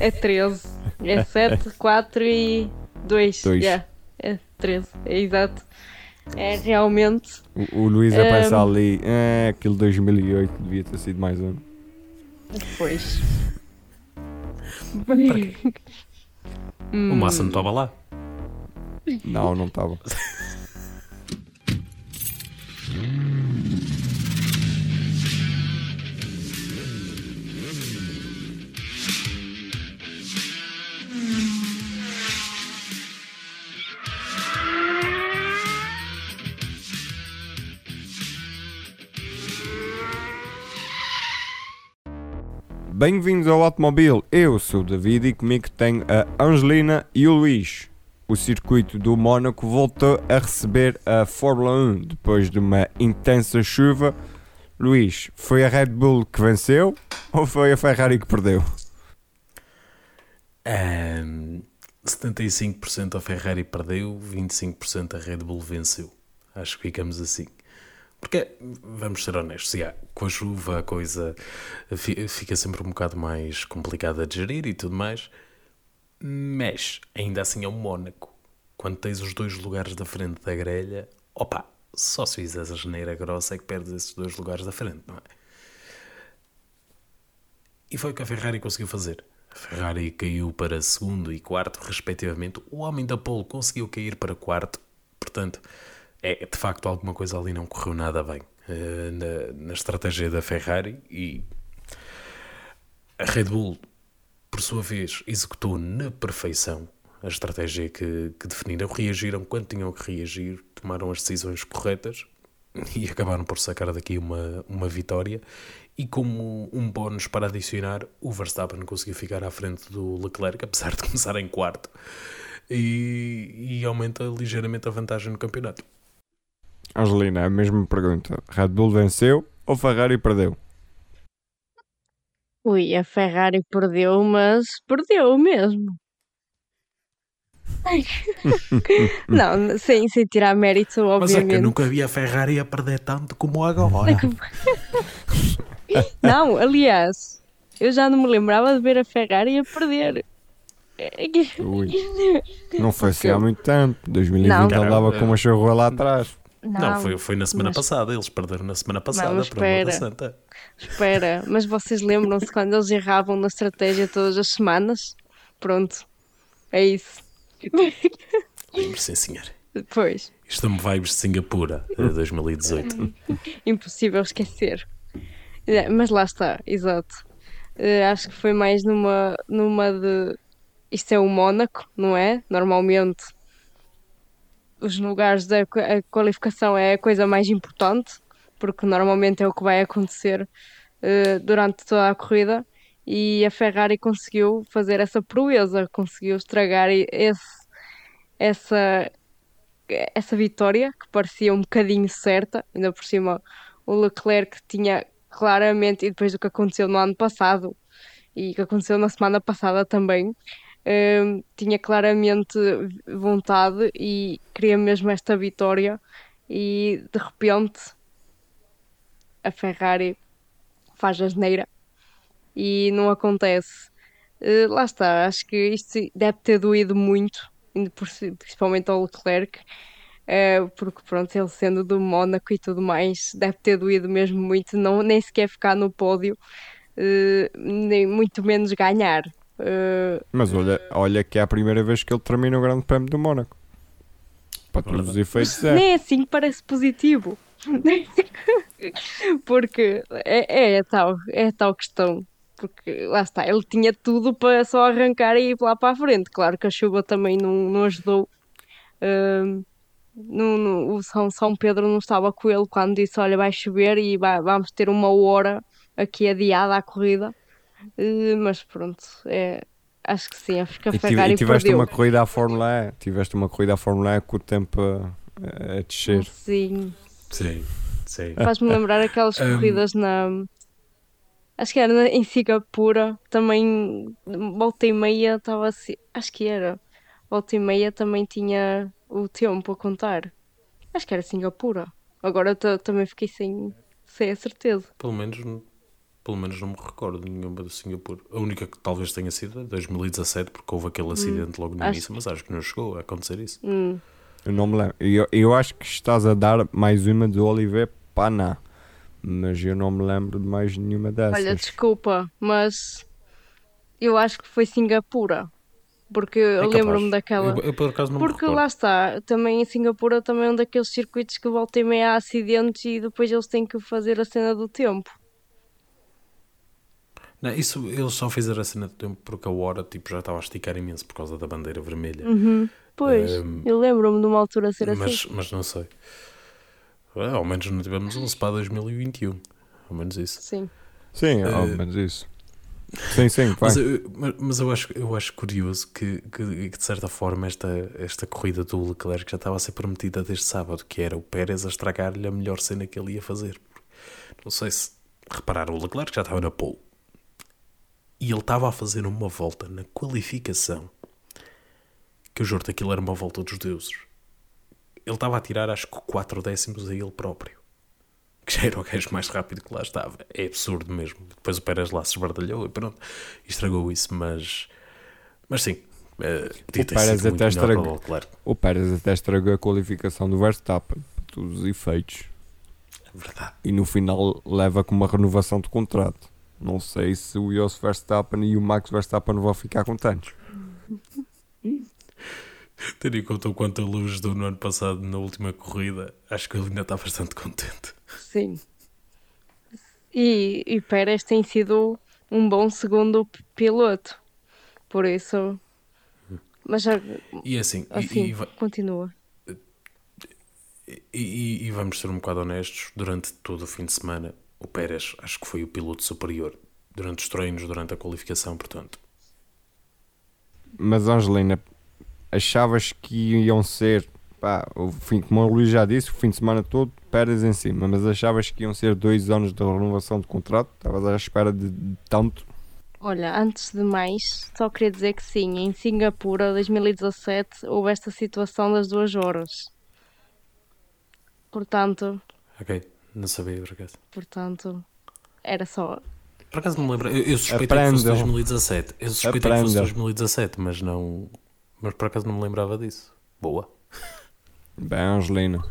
É 13. É 7, 4 e 2. Dois. Yeah. É 13, é exato. É realmente. O, o Luís a pensar ali, é, aquele 2008 devia ter sido mais um. Pois. O Hum, Massa não estava lá. Não, não estava. Bem-vindos ao Automóvel. Eu sou o David e comigo tenho a Angelina e o Luís. O circuito do Mónaco voltou a receber a Fórmula 1 depois de uma intensa chuva. Luís, foi a Red Bull que venceu ou foi a Ferrari que perdeu? Ahm, 75% a Ferrari perdeu, 25% a Red Bull venceu. Acho que ficamos assim. Porque, vamos ser honestos, já, com a chuva a coisa fi- fica sempre um bocado mais complicada de gerir e tudo mais. Mas, ainda assim é o Mónaco. Quando tens os dois lugares da frente da grelha, opa, só se fizeres a geneira grossa é que perdes esses dois lugares da frente, não é? E foi o que a Ferrari conseguiu fazer. A Ferrari caiu para segundo e quarto, respectivamente. O homem da pole conseguiu cair para quarto. Portanto, é de facto alguma coisa ali não correu nada bem eh, na, na estratégia da Ferrari. E a Red Bull, por sua vez, executou na perfeição a estratégia que, que definiram. Reagiram quando tinham que reagir, tomaram as decisões corretas e acabaram por sacar daqui uma, uma vitória. E como um bónus para adicionar, o Verstappen conseguiu ficar à frente do Leclerc, apesar de começar em quarto, e, e aumenta ligeiramente a vantagem no campeonato. Angelina, a mesma pergunta. Red Bull venceu ou Ferrari perdeu? Ui, a Ferrari perdeu, mas perdeu mesmo. não, sem, sem tirar mérito, Mas é que obviamente. eu nunca vi a Ferrari a perder tanto como agora. Não, aliás, eu já não me lembrava de ver a Ferrari a perder. Ui, não foi assim há muito tempo. 2020 Não. ele dava com uma charrua lá atrás. Não, foi, foi na semana mas- passada. Eles perderam na semana passada, amor da espera. santa. Espera, mas vocês lembram-se quando eles erravam na estratégia todas as semanas? Pronto, é isso. Lembro, sim, senhor. Pois, Isto me vibes de Singapura, eh, 2018. impossível esquecer. É, Mas lá está, exato. Eh, acho que foi mais numa, numa de. Isto é o Mónaco, não é? Normalmente os lugares da a qualificação é a coisa mais importante, porque normalmente é o que vai acontecer eh, durante toda a corrida. E a Ferrari conseguiu fazer essa proeza, conseguiu estragar esse, essa, essa vitória que parecia um bocadinho certa, ainda por cima o Leclerc tinha claramente, e depois do que aconteceu no ano passado e que aconteceu na semana passada também, hum, tinha claramente vontade e queria mesmo esta vitória e de repente a Ferrari faz a asneira e não acontece. Eh, lá está, acho que isto deve ter doído muito, principalmente ao Leclerc, eh, porque pronto, ele sendo do Mónaco e tudo mais, deve ter doído mesmo muito, não, nem sequer ficar no pódio, eh, nem muito menos ganhar. Eh, Mas olha, olha que é a primeira vez que ele termina o Grande Prémio do Mónaco. Para todos os efeitos é. nem assim parece positivo. Porque é, é, a tal, é a tal questão. Porque lá está, ele tinha tudo para só arrancar e ir lá para a frente. Claro que a chuva também não, não ajudou. Ahm, não- não- o São, São Pedro não estava com ele quando disse: Olha, vai chover e vai- vamos ter uma hora aqui adiada à corrida. Eh, mas pronto, é, acho que sim, acho que a E, tive- Ferrari e tiveste perdeu. uma corrida à Fórmula E. Tiveste uma corrida à Fórmula E com o tempo a, a descer. Sim, Sim, sim. Faz-me lembrar aquelas Um, corridas na. Acho que era em Singapura, também volta e meia estava assim. Acho que era. Volta e meia também tinha o tempo a contar. Acho que era Singapura. Agora ta- também fiquei sem, sem a certeza. Pelo menos Pelo menos não me recordo de nenhuma do Singapura. A única que talvez tenha sido é 2017, porque houve aquele acidente logo no início, mas acho que não chegou a acontecer isso. Hum, Eu não me lembro. Eu, eu acho que estás a dar mais uma de Oliver Paná. Mas eu não me lembro de mais nenhuma dessas. olha, desculpa, mas eu acho que foi Singapura. Porque eu É capaz. lembro-me daquela. Eu, eu, por acaso não Porque lá está, também em Singapura também é um daqueles circuitos que volta e meia há acidentes e depois eles têm que fazer a cena do tempo. Não, isso eles só fizeram a cena do tempo porque a hora tipo, já estava a esticar imenso por causa da bandeira vermelha. Uhum. Pois, Ehm, eu lembro-me de uma altura ser assim. mas, mas não sei. Ah, ao menos não tivemos um SPA 2021. Ao menos isso. Sim. Sim, Eh, ao menos isso. Sim, sim, vai. Mas, eu, mas- mas eu, acho, eu acho curioso que, que, que, de certa forma esta, esta corrida do Leclerc já estava a ser prometida desde sábado, que era o Pérez a estragar-lhe a melhor cena que ele ia fazer. Não sei se repararam, o Leclerc já estava na pole e ele estava a fazer uma volta na qualificação que eu juro que aquilo era uma volta dos deuses. Ele estava a tirar acho que 4 décimos a ele próprio. Que já era o gajo mais rápido que lá estava. É absurdo mesmo. Depois o Pérez lá se esbardalhou e pronto. Estragou isso, mas. Mas sim. podia O Pérez até estragou. para o Pérez até estragou a qualificação do Verstappen, para todos os efeitos. É verdade. E no final leva com uma renovação de contrato. Não sei se o Jos Verstappen e o Max Verstappen vão ficar contentes. Tendo em conta o quanto a luz deu no ano passado na última corrida, acho que ele ainda está bastante contente. Sim. E, e Pérez tem sido um bom segundo piloto. Por isso. Mas já, E assim, assim e, va- continua. e- e- e vamos ser um bocado honestos, durante todo o fim de semana, o Pérez acho que foi o piloto superior. Durante os treinos, durante a qualificação, portanto. Mas Angelina, achavas que iam ser, pá, o fim, como o Luís já disse, o fim de semana todo, Pérez em cima, mas achavas que iam ser dois anos de renovação de contrato? Estavas à espera de, de tanto? Olha, antes de mais, só queria dizer que sim, em Singapura 2017 houve esta situação das duas horas. Portanto, Ok, não sabia por acaso. portanto, era só. Por acaso não me lembro. Eu, eu suspeitei que fosse Aprendam. 2017. Eu suspeitei que fosse Aprendam. 2017, mas não. Mas por acaso não me lembrava disso. Boa. Bem, Angelina.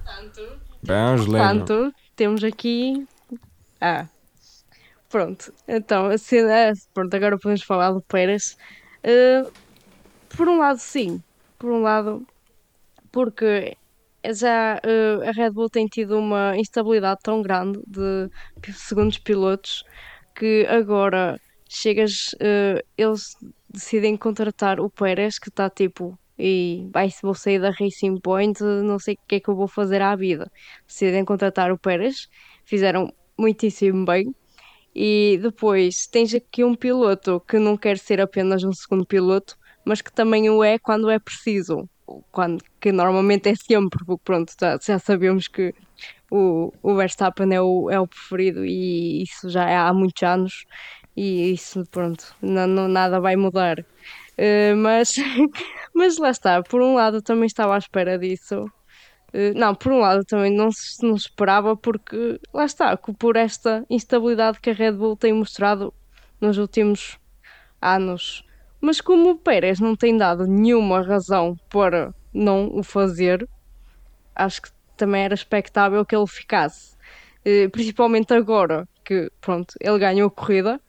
Bem, Angelina. Portanto, temos aqui. Ah, pronto. Então, a cena. Pronto, agora podemos falar do Pérez. Eh, por um lado, sim. Por um lado, porque já eh, a Red Bull tem tido uma instabilidade tão grande de segundos pilotos que agora chegas. eh, eles decidem contratar o Pérez, que está tipo. E vai, vou sair da Racing Point, não sei o que é que eu vou fazer à vida. Decidem contratar o Pérez, fizeram muitíssimo bem. E depois tens aqui um piloto que não quer ser apenas um segundo piloto, mas que também o é quando é preciso. Quando, que normalmente é sempre, porque pronto, já, já sabemos que o, o Verstappen é o, é o preferido e isso já é há muitos anos e isso pronto, não, não- nada vai mudar. Eh, mas, mas lá está, por um lado também estava à espera disso. Eh, não, por um lado também não se não esperava porque lá está, por esta instabilidade que a Red Bull tem mostrado nos últimos anos. Mas como o Pérez não tem dado nenhuma razão para não o fazer, acho que também era expectável que ele ficasse. Eh, Principalmente agora que, pronto, ele ganhou a corrida,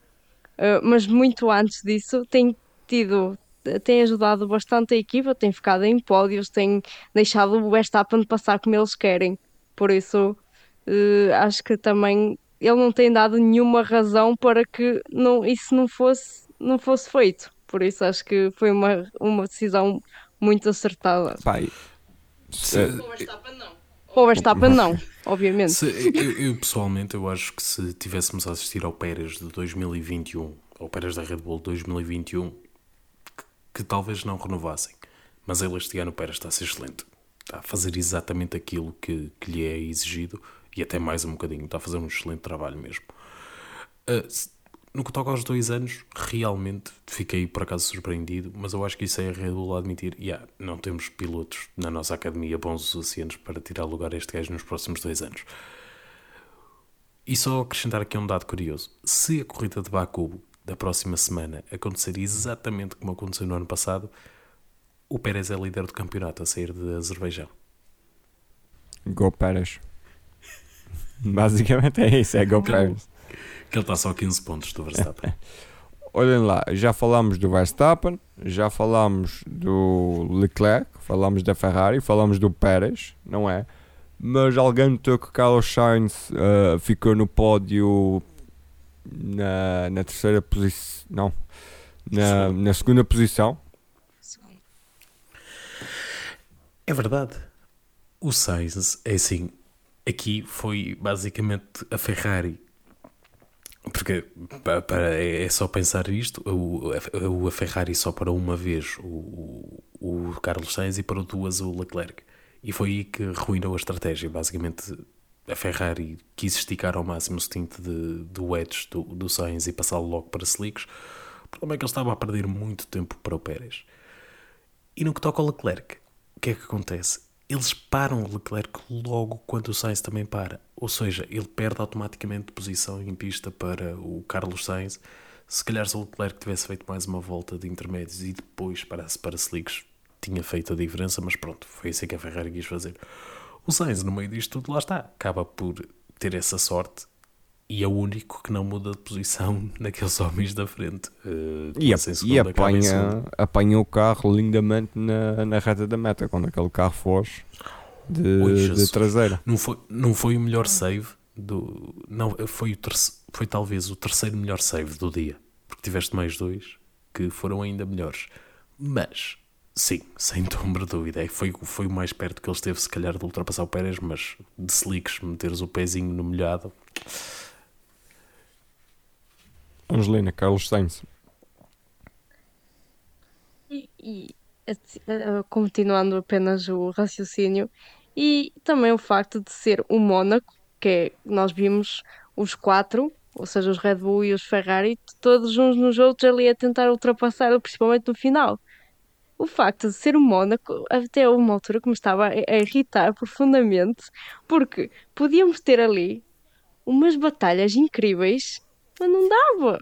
eh, mas muito antes disso tem tido, tem ajudado bastante a equipa, tem ficado em pódios, tem deixado o Verstappen passar como eles querem. Por isso, eh, acho que também ele não tem dado nenhuma razão para que não, isso não fosse, não fosse feito. Por isso, acho que foi uma, uma decisão muito acertada. Pai, Se- Para o Verstappen, não, obviamente. Se- eu, eu, pessoalmente eu acho que se tivéssemos a assistir ao Pérez de 2021, ao Pérez da Red Bull 2021, que, que talvez não renovassem, mas ele este ano o Pérez está a ser excelente, está a fazer exatamente aquilo que, que lhe é exigido e até mais um bocadinho, está a fazer um excelente trabalho mesmo. Uh, se- no que toca aos dois anos, realmente fiquei por acaso surpreendido, mas eu acho que isso é a admitir. Yeah, não temos pilotos na nossa academia bons o suficientes para tirar lugar a este gajo nos próximos dois anos. E só acrescentar aqui um dado curioso: se a corrida de Baku da próxima semana acontecer exatamente como aconteceu no ano passado, o Pérez é líder do campeonato a sair de Azerbaijão. Go Pérez. Basicamente é isso, é Go Pérez. Que ele está só a 15 pontos do Verstappen. Olhem lá, já falámos do Verstappen, já falámos do Leclerc, falámos da Ferrari, falámos do Pérez, não é? Mas alguém notou que Carlos Sainz uh, ficou no pódio na, na terceira posição, não, na, na segunda posição. É verdade. O Sainz, é assim, aqui foi basicamente a Ferrari. Porque para, é só pensar isto, o, a Ferrari só parou uma vez o, o Carlos Sainz e parou duas o Leclerc. E foi aí que ruinou a estratégia. Basicamente, a Ferrari quis esticar ao máximo o stint de, do wedge do, do Sainz e passá-lo logo para slicks. O problema é que ele estava a perder muito tempo para o Pérez. E no que toca ao Leclerc, o que é que acontece? Eles param o Leclerc logo quando o Sainz também para. Ou seja, ele perde automaticamente posição em pista para o Carlos Sainz. Se calhar se o Leclerc tivesse feito mais uma volta de intermédios e depois parasse para slicks, tinha feito a diferença, mas pronto, foi assim que a Ferrari quis fazer. O Sainz, no meio disto tudo, lá está, acaba por ter essa sorte e é o único que não muda de posição naqueles homens da frente. Uh, e, a, e apanha, apanha o carro lindamente na, na reta da meta, quando aquele carro foge de, Oi, de traseira. Não foi, não foi o melhor save do. Não, foi, o terce, foi talvez o terceiro melhor save do dia, porque tiveste mais dois que foram ainda melhores. Mas Sim, sem sombra de dúvida. É foi, foi o mais perto que ele esteve, se calhar, de ultrapassar o Pérez, mas de slicks, meteres o pezinho no molhado. Angelina, Carlos Sainz. E, continuando apenas o raciocínio, e também o facto de ser o Mónaco, que é, nós vimos os quatro, ou seja, os Red Bull e os Ferrari, todos uns nos outros ali a tentar ultrapassar, principalmente no final o facto de ser o Mónaco, até uma altura que me estava a irritar profundamente, porque podíamos ter ali umas batalhas incríveis, mas não dava.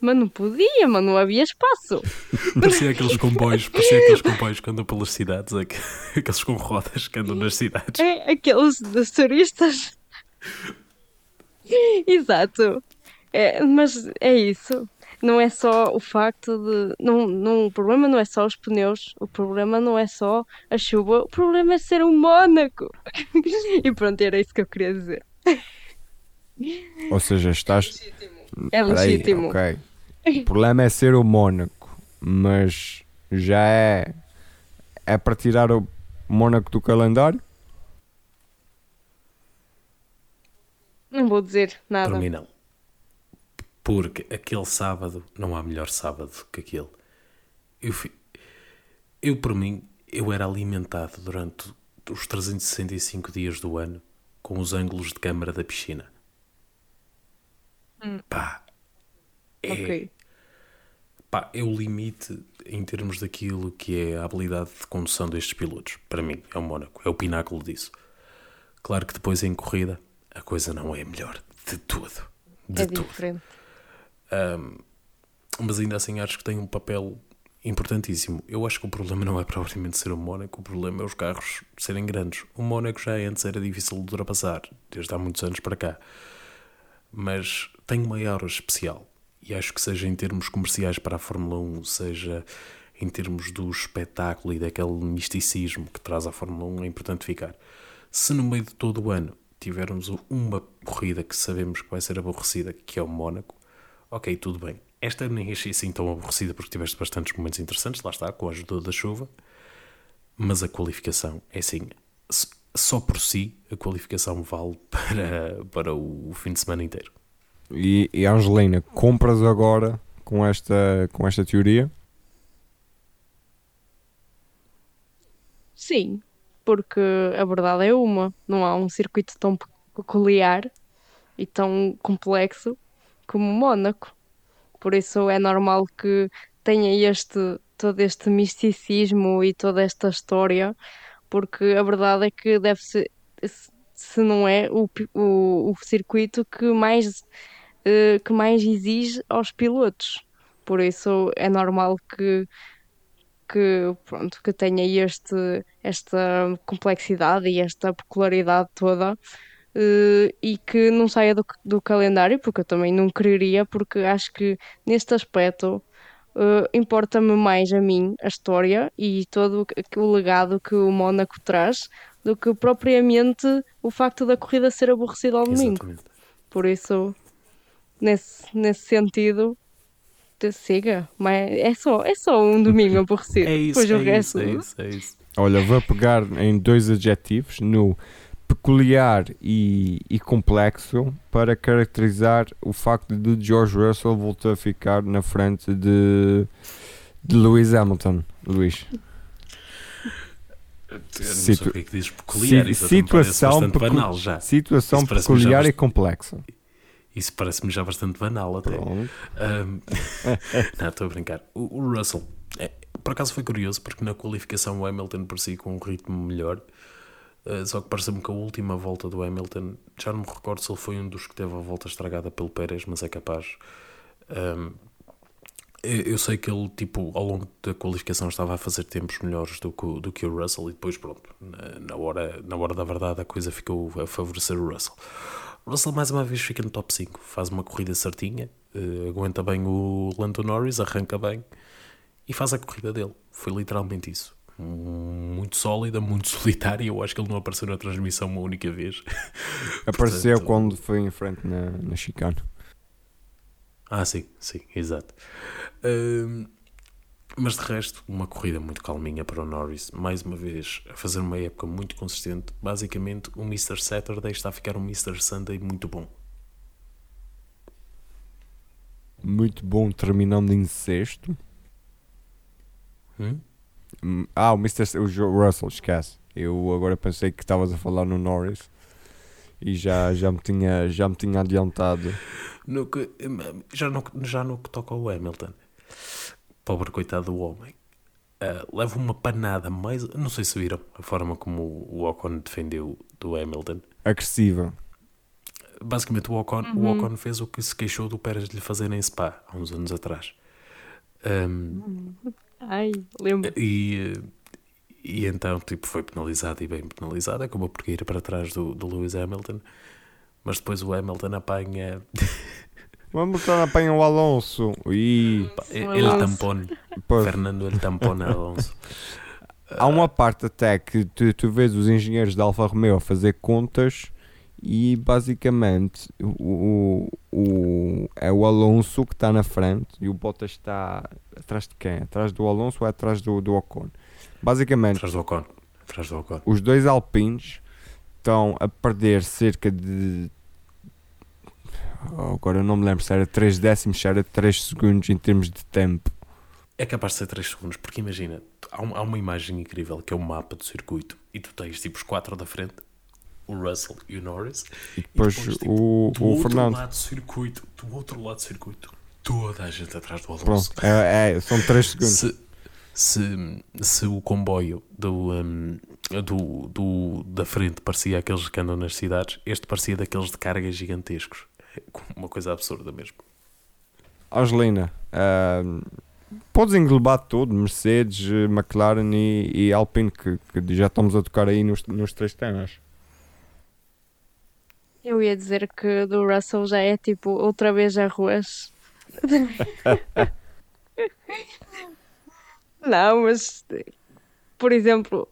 Mas não podia, mas não havia espaço. parecia aqueles comboios, parecia aqueles comboios que andam pelas cidades, aqueles com rodas que andam nas cidades. É, aqueles dos turistas. Exato. É, mas é isso não é só o facto de. Não, não, o problema não é só os pneus, o problema não é só a chuva, o problema é ser um Mónaco. e pronto, era isso que eu queria dizer. Ou seja, estás. É legítimo. ok. O problema é ser o Mónaco, mas já é. É para tirar o Mónaco do calendário? Não vou dizer nada. Para mim, não. Porque aquele sábado, não há melhor sábado que aquele. Eu, eu por mim, eu era alimentado durante os 365 dias do ano com os ângulos de câmara da piscina. Hum. Pá, é, okay. pá, é o limite em termos daquilo que é a habilidade de condução destes pilotos. Para mim, é o Mónaco, é o pináculo disso. Claro que depois em corrida a coisa não é melhor de tudo. De é tudo. diferente. Um, mas ainda assim acho que tem um papel importantíssimo. Eu acho que o problema não é propriamente ser o Mónaco, o problema é os carros serem grandes. O Mónaco já antes era difícil de ultrapassar, desde há muitos anos para cá. Mas tem uma aura especial. E acho que seja em termos comerciais para a Fórmula 1, seja em termos do espetáculo e daquele misticismo que traz a Fórmula 1, é importante ficar. Se no meio de todo o ano tivermos uma corrida que sabemos que vai ser aborrecida, que é o Mónaco, ok, tudo bem. Esta nem achei assim tão aborrecida porque tiveste bastantes momentos interessantes, lá está, com a ajuda da chuva, mas a qualificação é assim, só por si a qualificação vale para, para o fim de semana inteiro. E, e Angelina, compras agora com esta, com esta teoria? Sim, porque a verdade é uma, não há um circuito tão peculiar e tão complexo como Mónaco. Por isso é normal que tenha este todo este misticismo e toda esta história, porque a verdade é que deve ser se não é o, o, o circuito que mais, eh, que mais exige aos pilotos. Por isso é normal que, que, pronto, que tenha este, esta complexidade e esta peculiaridade toda. eh, e que não saia do, do calendário, porque eu também não quereria, porque acho que neste aspecto eh, importa-me mais a mim a história e todo o legado que o Mónaco traz do que propriamente o facto da corrida ser aborrecida ao domingo. Exatamente. Por isso, nesse, nesse sentido, te- siga. Mas é só, é só um domingo aborrecido. É isso, Depois o é resto. isso, é isso, é isso. Olha, vou pegar em dois adjetivos, no peculiar e, e complexo, para caracterizar o facto de George Russell voltar a ficar na frente de, de Lewis Hamilton. Luís. Situ- sei o que é que peculiar, Si- situação pecu-. Situação peculiar e complexa. Isso parece-me já bastante banal até. Ahm, não, estou a brincar. O, o Russell, é, por acaso foi curioso, porque na qualificação o Hamilton parecia com um ritmo melhor. ah, só que pareceu-me que a última volta do Hamilton, já não me recordo se ele foi um dos que teve a volta estragada pelo Pérez, mas é capaz. Ahm, eu sei que ele, tipo, ao longo da qualificação estava a fazer tempos melhores do que, o- do que o Russell e depois, pronto, na, na hora, na hora da verdade a coisa ficou a favorecer o Russell. Russell mais uma vez fica no top 5, faz uma corrida certinha, eh, aguenta bem o Lando Norris, arranca bem e faz a corrida dele. Foi literalmente isso. Muito sólida, muito solitária. Eu acho que ele não apareceu na transmissão uma única vez. Apareceu Portanto- quando foi em frente na, na chicane. Ah, sim, sim, exato. Ahm, mas de resto, uma corrida muito calminha para o Norris. Mais uma vez, a fazer uma época muito consistente. Basicamente, o Mr. Saturday está a ficar um Mr. Sunday muito bom. Muito bom, terminando em sexto. Hum? Hum, Ah, o Mr. O Jo- Russell, esquece. Eu agora pensei que estavas a falar no Norris e já, já, me, tinha, já me tinha adiantado. No que, já, no, já no que toca ao Hamilton, pobre coitado do homem, ah, leva uma panada mais. Não sei se viram a forma como o Ocon defendeu do Hamilton. Agressiva. Basicamente, o Ocon, o Ocon fez o que se queixou do Pérez de lhe fazer em Spa há uns anos atrás. Ahm, Ai, lembro. e, e então tipo, foi penalizado e bem penalizado. Acabou por ir para trás do, do Lewis Hamilton. Mas depois o Hamilton apanha. Vamos estar apanhar o Alonso. E Ele tampone. Fernando, ele tampone Alonso. há uma parte até que tu, tu vês os engenheiros da Alfa Romeo a fazer contas e basicamente o, o, o- é o Alonso que está na frente e o Bottas está atrás de quem? Atrás do Alonso ou é atrás do, do Ocon? Basicamente Atrás do Ocon. Atrás do Ocon. os dois Alpines estão a perder cerca de. Agora eu não me lembro se era 3 décimos, se era 3 segundos em termos de tempo. É capaz de ser 3 segundos, porque imagina, há, um- há uma imagem incrível que é o mapa do circuito e tu tens tipo os quatro da frente, o Russell e o Norris, E depois, tipo, o, do o outro Fernando. lado do circuito, do outro lado do circuito, toda a gente atrás do Alonso. Pronto, é, é, são 3 segundos. Se, se, se o comboio do, hum, do, do, da frente parecia aqueles que andam nas cidades, este parecia daqueles de carga gigantescos. Uma coisa absurda mesmo. Angelina, ahm, podes englobar tudo: Mercedes, McLaren e, e Alpine, que, que já estamos a tocar aí nos, nos três temas. Eu ia dizer que do Russell já é tipo outra vez arroz. Não, mas por exemplo,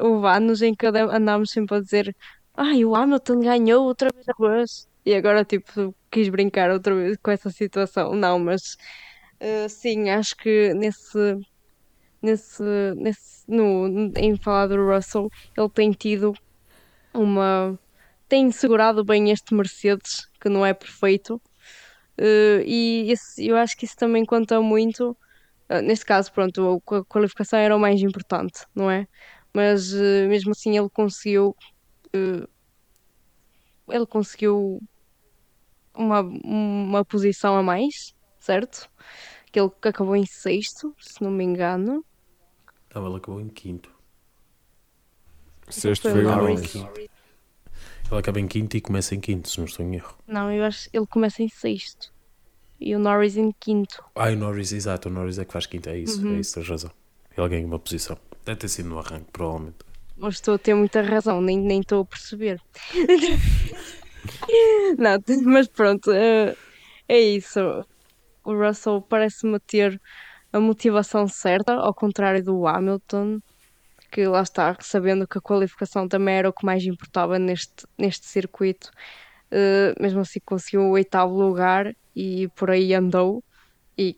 houve anos em que andámos sempre a dizer ai, o Hamilton ganhou outra vez arroz. E agora tipo quis brincar outra vez com essa situação. Não, mas eh, sim, acho que nesse nesse, nesse no, em falar do Russell, ele tem tido uma tem segurado bem este Mercedes, que não é perfeito, Eh, e eu acho que isso também conta muito. Eh, neste caso, pronto, a qualificação era o mais importante, não é? Mas eh, mesmo assim ele conseguiu. ele conseguiu uma, uma posição a mais, certo? Que ele acabou em sexto, se não me engano. Então ele acabou em quinto. Sexto Foi o veio Norris. Ele acaba em quinto e começa em quinto, se não estou em erro. Não, eu acho que ele começa em sexto. E o Norris em quinto. Ah, o Norris, exato, o Norris é que faz quinto, é isso, é isso, tens razão. Ele ganha uma posição. Deve ter sido no arranque, provavelmente. Mas estou a ter muita razão, nem nem estou a perceber. Não, mas pronto, eh, é isso. O Russell parece-me ter a motivação certa, ao contrário do Hamilton, que lá está, sabendo que a qualificação também era o que mais importava neste, neste circuito, eh, mesmo assim conseguiu o oitavo lugar e por aí andou. E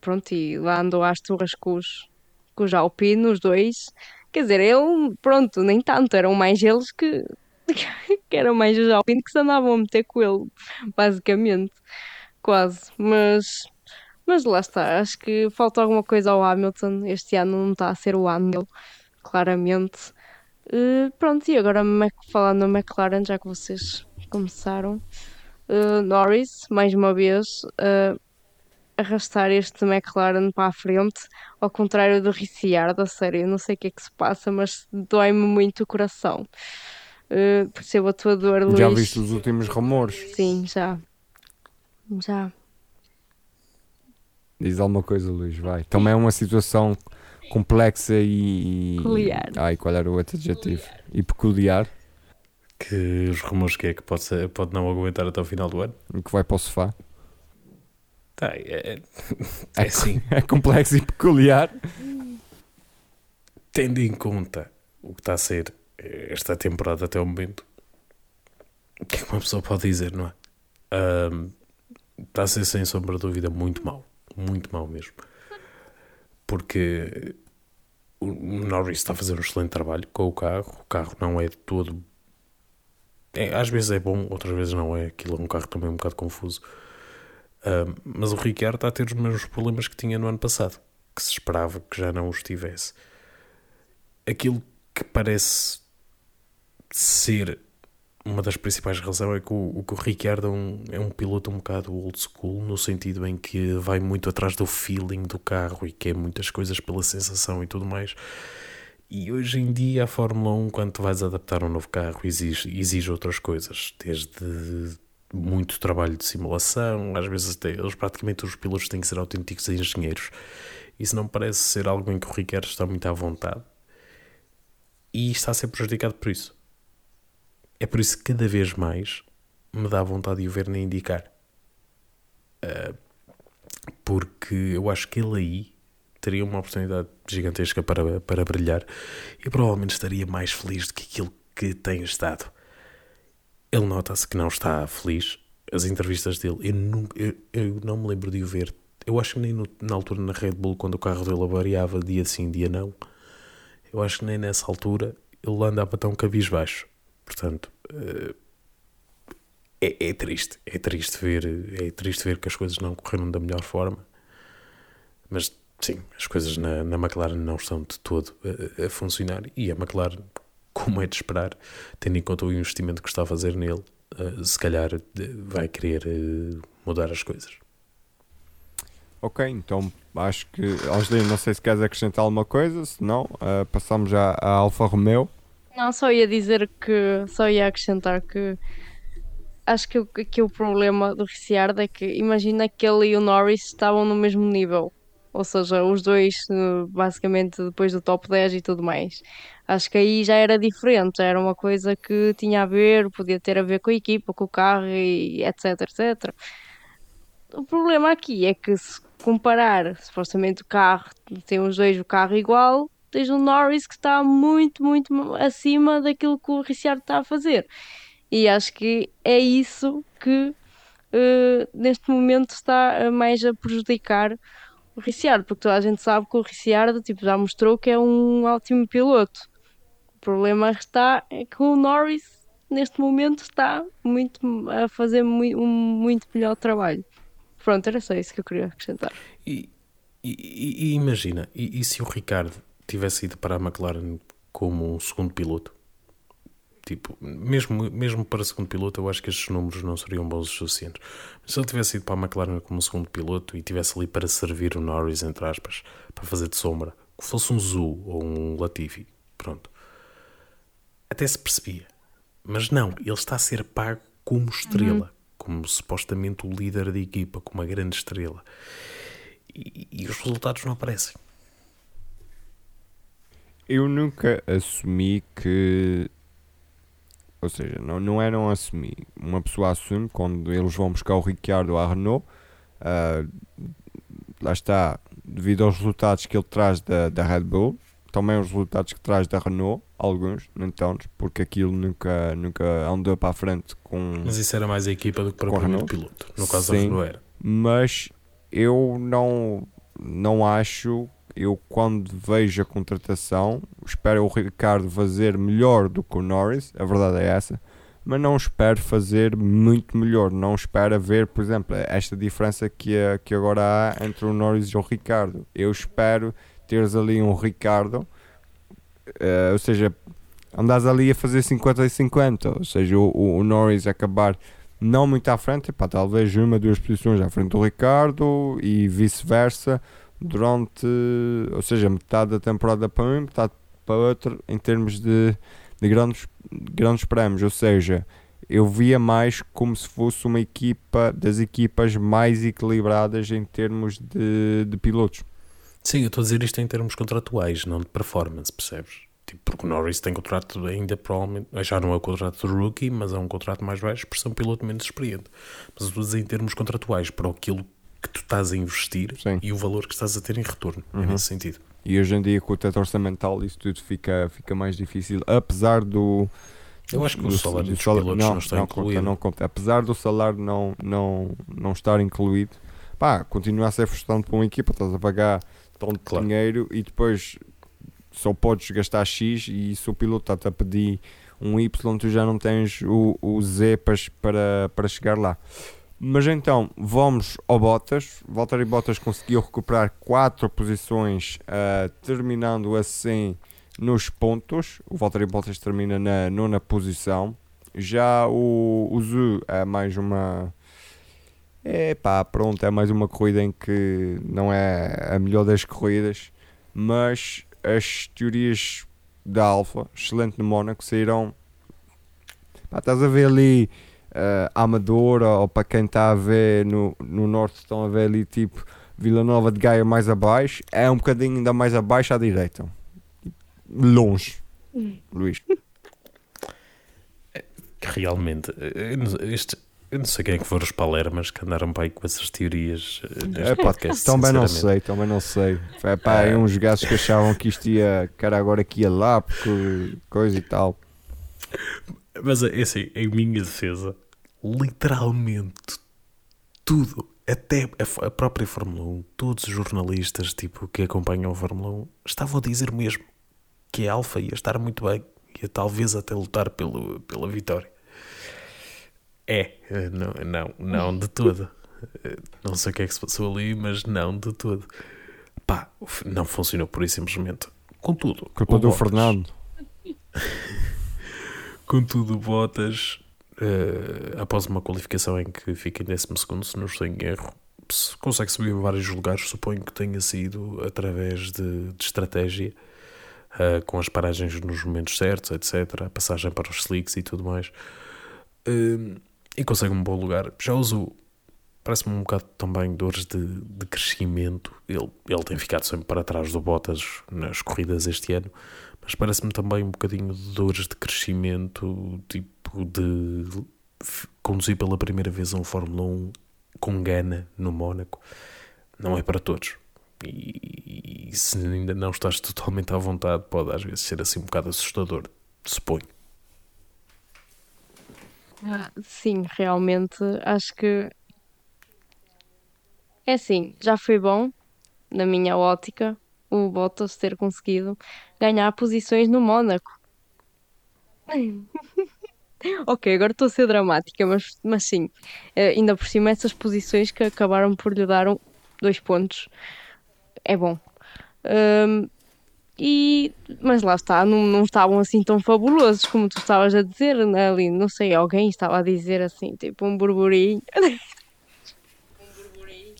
pronto, e lá andou às turras com os, com os Alpine, os dois. Quer dizer, ele, pronto, nem tanto, eram mais eles que, que eram mais os Alpine que se andavam a meter com ele, basicamente, quase. Mas, mas lá está, acho que falta alguma coisa ao Hamilton. Este ano não está a ser o ano dele, claramente. Eh, pronto, e agora falando na McLaren, já que vocês começaram, eh, Norris, mais uma vez, eh, arrastar este McLaren para a frente, ao contrário do Ricciardo, a sério, não sei o que é que se passa, mas dói-me muito o coração. Eh, percebo a tua dor, Luís. Já viste os últimos rumores? Sim, já. Já. Diz alguma coisa, Luís, vai. Também é uma situação complexa e. Peculiar. Ai, qual era o outro adjetivo? E peculiar, Que os rumores que é que pode, ser- pode não aguentar até o final do ano. e que vai para o sofá. Tá, é, é, é assim, É complexo e peculiar. tendo em conta o que está a ser esta temporada até o momento, o que é que uma pessoa pode dizer, não é? Está a ser sem sombra de dúvida muito mau, muito mau mesmo. Porque o Norris está a fazer um excelente trabalho com o carro, o carro não é todo. É, às vezes é bom, outras vezes não é. Aquilo é um carro também um bocado confuso. Mas o Ricciardo está a ter os mesmos problemas que tinha no ano passado, que se esperava que já não os tivesse aquilo que parece ser uma das principais razões é que o, que o Ricciardo é um, é um piloto um bocado old school, no sentido em que vai muito atrás do feeling do carro e quer muitas coisas pela sensação e tudo mais. E hoje em dia a Fórmula 1, quando vais adaptar um novo carro, exige, exige outras coisas, desde muito trabalho de simulação, às vezes até eles praticamente os pilotos têm que ser autênticos engenheiros. Isso não parece ser algo em que o Ricciardo está muito à vontade e está a ser prejudicado por isso. É por isso que cada vez mais me dá vontade de o ver nem indicar. Uh, porque eu acho que ele aí teria uma oportunidade gigantesca para, para brilhar e provavelmente estaria mais feliz do que aquilo que tem estado. Ele nota-se que não está feliz. As entrevistas dele, eu, nunca, eu, eu não me lembro de o ver. Eu acho que nem no, na altura na Red Bull, quando o carro dele variava dia sim, dia não, eu acho que nem nessa altura ele andava tão cabisbaixo. Portanto, uh, é, é, triste. É triste ver, é triste ver que as coisas não correram da melhor forma. Mas sim, as coisas na, na McLaren não estão de todo a, a, funcionar. E a McLaren, como é de esperar, tendo em conta o investimento que está a fazer nele, uh, se calhar vai querer uh, mudar as coisas. Ok, então acho que. Angelina, não sei se queres acrescentar alguma coisa, se não, uh, passamos já à Alfa Romeo. Não, só ia dizer que. Só ia acrescentar que. Acho que, que o problema do Ricciardo é que imagina que ele e o Norris estavam no mesmo nível. Ou seja, os dois basicamente depois do top 10 e tudo mais. Acho que aí já era diferente, era uma coisa que tinha a ver, podia ter a ver com a equipa, com o carro e etc, etc. O problema aqui é que se comparar supostamente o carro, tem os dois o carro igual, tens o Norris que está muito, muito acima daquilo que o Ricciardo está a fazer. E acho que é isso que uh, neste momento está mais a prejudicar o Ricciardo, porque toda a gente sabe que o Ricciardo tipo, já mostrou que é um ótimo piloto. O problema está é que o Norris neste momento está muito a fazer muito, um muito melhor trabalho. Pronto, era só isso que eu queria acrescentar. E, e, e imagina, e, e, se o Ricardo tivesse ido para a McLaren como um segundo piloto? Tipo, mesmo, mesmo para segundo piloto, eu acho que estes números não seriam bons o suficientes. Mas se ele tivesse ido para a McLaren como segundo piloto e tivesse ali para servir o Norris, entre aspas, para fazer de sombra, que fosse um Zu ou um Latifi, pronto, até se percebia. Mas não, ele está a ser pago como estrela, como supostamente o líder da equipa, como uma grande estrela. E, e os resultados não aparecem. Eu nunca assumi que. Ou seja, não, não é não assumir. Uma pessoa assume quando eles vão buscar o Ricardo à Renault. ah, lá está, devido aos resultados que ele traz da, da Red Bull, também os resultados que traz da Renault, alguns, nem tantos, porque aquilo nunca, nunca andou para a frente com. Mas isso era mais a equipa do que propriamente o piloto. No caso da Sim. Renault era. mas eu não, não acho. Eu, quando vejo a contratação, espero o Ricardo fazer melhor do que o Norris, a verdade é essa, mas não espero fazer muito melhor. Não espero ver, por exemplo, esta diferença que, é- que agora há entre o Norris e o Ricardo. Eu espero teres ali um Ricardo, eh, ou seja, andares ali a fazer 50 e 50, ou seja, o, o- Norris acabar não muito à frente, pá, talvez uma, duas posições à frente do Ricardo e vice-versa durante, ou seja, metade da temporada para um, metade para outro em termos de, de grandes, grandes prémios, ou seja, eu via mais como se fosse uma equipa das equipas mais equilibradas em termos de, de pilotos. Sim, eu estou a dizer isto em termos contratuais, não de performance, percebes? Tipo, porque o Norris tem contrato ainda provavelmente, já não é o contrato de rookie, mas é um contrato mais baixo por ser um piloto menos experiente. Mas eu estou a dizer em termos contratuais, para aquilo que tu estás a investir Sim. e o valor que estás a ter em retorno. É nesse sentido. E hoje em dia com o teto orçamental isso tudo fica, fica mais difícil, apesar do... Eu acho que o do- salário do dos salário- pilotos não está conta, incluído. não conta. Apesar do salário não, não, não estar incluído, pá, continua a ser frustrante para uma equipa, estás a pagar tanto Claro. dinheiro e depois só podes gastar X e se o piloto está-te a pedir um Y, tu já não tens o, o Z para, para, para chegar lá. Mas então, vamos ao Bottas. Valtteri Bottas conseguiu recuperar 4 posições, ah, terminando assim nos pontos. O Valtteri Bottas termina na nona posição. Já o, o Zu é mais uma. É pá, pronto, é mais uma corrida em que não é a melhor das corridas, mas as teorias da Alfa, excelente no Mónaco, saíram. Pá, estás a ver ali eh, Amadora, ou para quem está a ver no, no norte, estão a ver ali tipo Vila Nova de Gaia mais abaixo, é um bocadinho ainda mais abaixo à direita, longe, Luís. Que realmente, eh, eu não- este, eu não sei quem é que foram os palermas que andaram para aí com essas teorias eh, neste É, pá, podcast. também não sei, também não sei. É pá, aí uns gajos que achavam que isto ia, que era agora que ia lá, porque coisa e tal. Mas é assim, em minha defesa, literalmente tudo, até a, própria Fórmula 1, todos os jornalistas tipo, que acompanham a Fórmula 1 estavam a dizer mesmo que a Alfa ia estar muito bem, ia talvez até lutar pelo, pela vitória. É, não, não, não de todo. Não sei o que é que se passou ali, mas não de todo. Pá, não funcionou por isso simplesmente. Contudo, Culpa o do Fernando. Contudo, Bottas, eh, após uma qualificação em que fica em 12, se não estou em erro, se consegue subir vários lugares. Suponho que tenha sido através de, de estratégia, eh, com as paragens nos momentos certos, etc. A passagem para os slicks e tudo mais. Eh, e consegue um bom lugar. Já usou, parece-me um bocado também dores de, de crescimento. Ele, ele tem ficado sempre para trás do Bottas nas corridas este ano mas parece-me também um bocadinho de dores de crescimento, tipo de conduzir pela primeira vez um Fórmula 1 com gana no Mónaco, não é para todos. E, e se ainda não estás totalmente à vontade, pode às vezes ser assim um bocado assustador, suponho. Ah, Sim, realmente acho que é assim, já foi bom, na minha ótica, o Bottas ter conseguido ganhar posições no Mónaco. Ok, agora estou a ser dramática, mas, mas sim, eh, ainda por cima essas posições que acabaram por lhe dar um- dois pontos é bom. Ahm, e, mas lá está, não, não estavam assim tão fabulosos como tu estavas a dizer né, ali. Não sei, alguém estava a dizer assim, tipo um burburinho.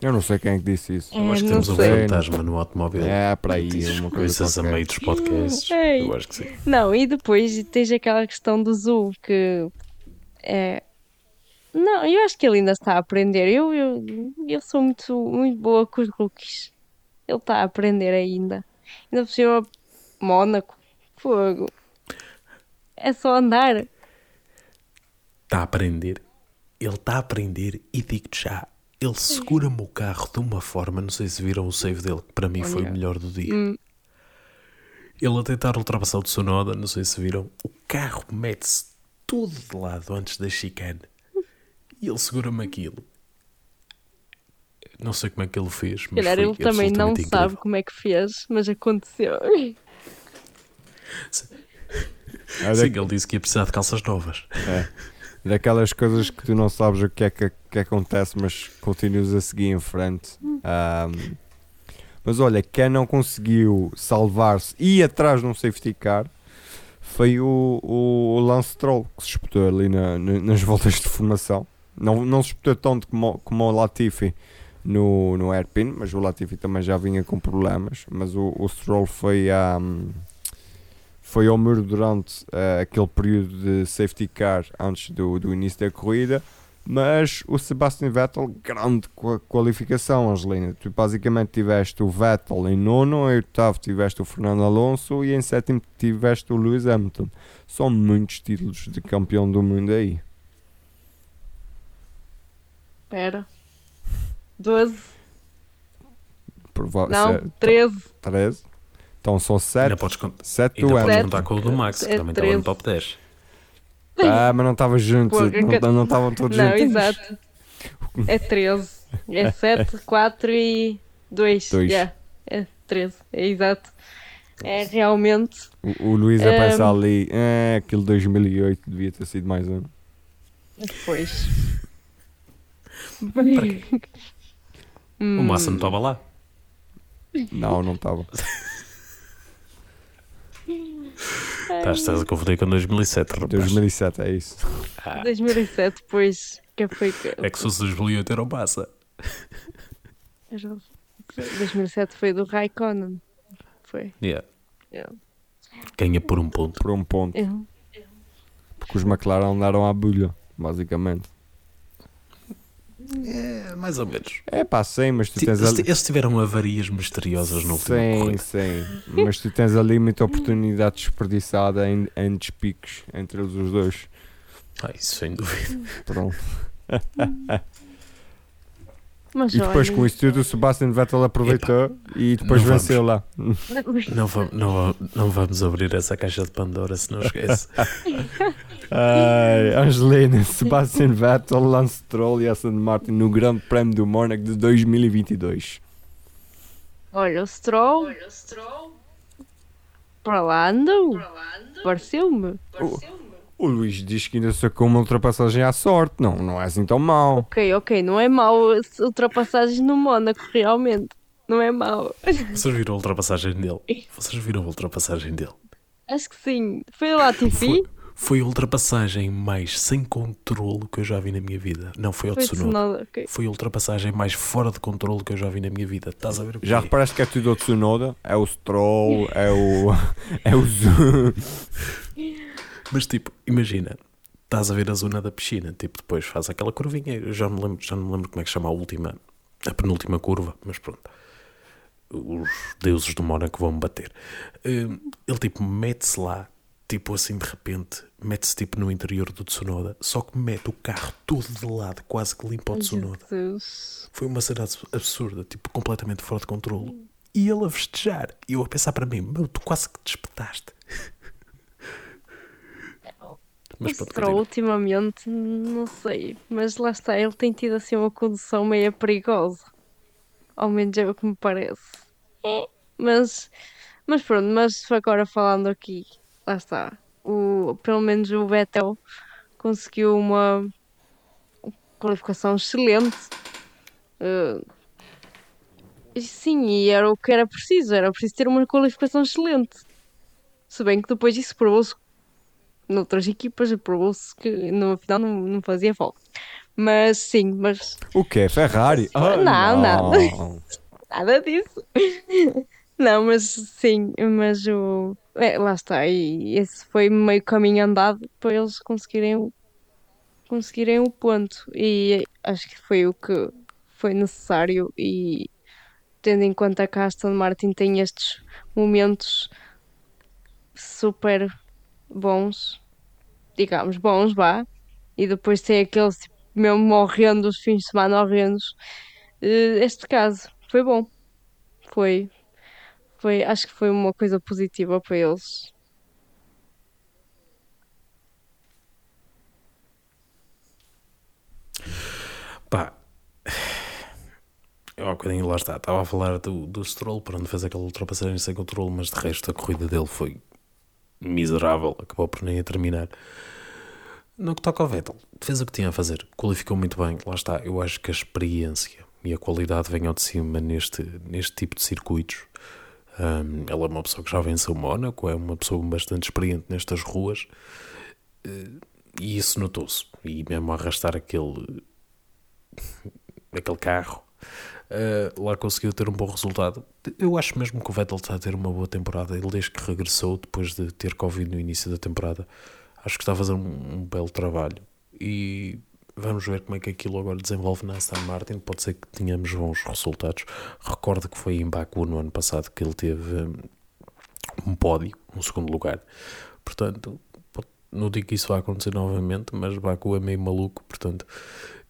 Eu não sei quem é que disse isso. Eu acho que É, temos um sei. fantasma no automóvel. É, para aí, uma coisa coisas a qualquer. meio dos podcasts. Ei. Eu acho que sim. Não, e depois tens aquela questão do Zu que é. Não, eu acho que ele ainda está a aprender. Eu, eu, eu sou muito, muito boa com os rookies. Ele está a aprender ainda. Ainda por cima, Mónaco, fogo. É só andar. Está a aprender. Ele está a aprender e digo-te já. Ele segura-me o carro de uma forma, não sei se viram o save dele, que para mim foi o melhor do dia. Hum. Ele a tentar ultrapassar o Tsunoda, não sei se viram, o carro mete-se todo de lado antes da chicane. E ele segura-me aquilo. Não sei como é que ele fez, Se mas calhar ele também não absolutamente sabe incrível. como é que fez, mas aconteceu. Sim, da- ele disse que ia precisar de calças novas. é. daquelas coisas que tu não sabes o que é que, que acontece, mas continuas a seguir em frente. Ahm, mas olha, quem não conseguiu salvar-se e ir atrás de um safety car foi o, o Lance Stroll, que se espetou ali na- na- nas voltas de formação. Não, não se espetou tanto como, como o Latifi no, no Airpin, mas o Latifi também já vinha com problemas. Mas o, o Stroll foi a. foi ao muro durante eh, aquele período de safety car antes do, do início da corrida. Mas o Sebastian Vettel, grande qua- qualificação, Angelina. Tu basicamente tiveste o Vettel em nono, em oitavo tiveste o Fernando Alonso e em sétimo tiveste o Lewis Hamilton. São muitos títulos de campeão do mundo aí. Espera. 12. Prova Não, se- 13. 13. Então são Ainda 7. podes, con- 7 ainda do podes contar com o do Max, que É também estava no 13. top 10. Ah, mas não estava junto. Não que- não estavam todos Não, juntos. exato. É 13. É 7, 4 e 2. Dois. Yeah. É 13. É exato. É realmente. O, o Luís a Ehm. pensar ali, é, aquele 2008 devia ter sido mais um. Pois. O Hum, Massa não estava lá. Não, não estava. Estás a confundir com 2007, rapaz. 2007 é isso. 2007, pois. Que foi que. É que se fosse 2008 era o Massa. 2007 foi do Raikkonen. Foi. Yeah. Yeah. Ganha por um ponto. Por um ponto. Eu- Porque os McLaren andaram à bulha, basicamente. É, mais ou menos. É pá, sim, mas tu Ti- tens Eles ali. eles tiveram avarias misteriosas no último Sim, corrida. sim. Mas tu tens ali muita oportunidade desperdiçada em, em despiques entre eles os dois. Ah, isso sem dúvida. Pronto. Mas E depois olha, com isso tudo o Sebastian Vettel aproveitou e depois não venceu lá. Não, não, não vamos abrir essa caixa de Pandora se não esquece. Ai, Angelina, Sebastian Vettel, Lance Stroll e Aston Martin no Grande Prémio do Mónaco de 2022. Olha, o Stroll. Para lá andou. Pareceu-me. O Luís diz que ainda sacou uma ultrapassagem à sorte. Não, não é assim tão mau. Ok, ok, não é mau as ultrapassagens no Mónaco, realmente. Não é mau. Vocês viram a ultrapassagem dele? Vocês viram a ultrapassagem dele? Acho que sim. Foi o Latifi? Foi, foi a ultrapassagem mais sem controle que eu já vi na minha vida. Não, foi o Foi Tsunoda. Tsunoda, ok. Foi a ultrapassagem mais fora de controle que eu já vi na minha vida. Estás a ver o que Já é? reparaste que é tudo o Tsunoda? É o Stroll, é o. É o. Mas tipo, imagina, estás a ver a zona da piscina, tipo, depois faz aquela curvinha, eu já me lembro, já não me lembro como é que chama a última, a penúltima curva, mas pronto. Os deuses do Mónaco vão me bater. Hum, Ele tipo mete-se lá, tipo assim de repente, mete-se tipo no interior do Tsunoda, só que mete o carro todo de lado, quase que limpa o Tsunoda. Foi uma cena abs- absurda, tipo, completamente fora de controle. E ele a festejar, e eu a pensar para mim, meu, tu quase que te espetaste. Mas continua. ultimamente, não sei. Mas lá está, ele tem tido assim uma condução meio perigosa. Ao menos é o que me parece. Mas, mas pronto, mas agora falando aqui, lá está. O, pelo menos o Vettel conseguiu uma qualificação excelente. E sim, e era o que era preciso, era preciso ter uma qualificação excelente. Se bem que depois disso provou-se noutras equipas, provou-se que no final não, não fazia falta. Mas sim, mas O quê? Ferrari? Ah, Não, não. não. nada disso. Não, mas sim, mas o. é, lá está, e esse foi meio caminho andado para eles conseguirem, conseguirem o ponto. E acho que foi o que foi necessário. E tendo em conta que a Aston Martin tem estes momentos super bons, digamos, bons, vá, e depois tem aqueles tipo, mesmo horrendos, fins de semana horrendos. Eh, Este caso foi bom. Foi, foi, acho que foi uma coisa positiva para eles. Pá, eu lá está, estava a falar do, do Stroll, para onde fez aquela ultrapassagem sem controle, mas de resto a corrida dele foi miserável, acabou por nem a terminar. No que toca ao Vettel, fez o que tinha a fazer, qualificou muito bem, lá está, eu acho que a experiência e a qualidade vêm ao de cima neste, neste tipo de circuitos. Hum, ela é uma pessoa que já venceu Mónaco, é uma pessoa bastante experiente nestas ruas, eh, e isso notou-se, e mesmo arrastar aquele aquele carro, eh, lá conseguiu ter um bom resultado. Eu acho mesmo que o Vettel está a ter uma boa temporada. Ele, desde que regressou, depois de ter Covid no início da temporada, acho que está a fazer um, um belo trabalho. E vamos ver como é que aquilo agora desenvolve na Aston Martin. Pode ser que tenhamos bons resultados. Recordo que foi em Baku no ano passado que ele teve hum, um pódio, um segundo lugar. Portanto, não digo que isso vai acontecer novamente, mas Baku é meio maluco, portanto,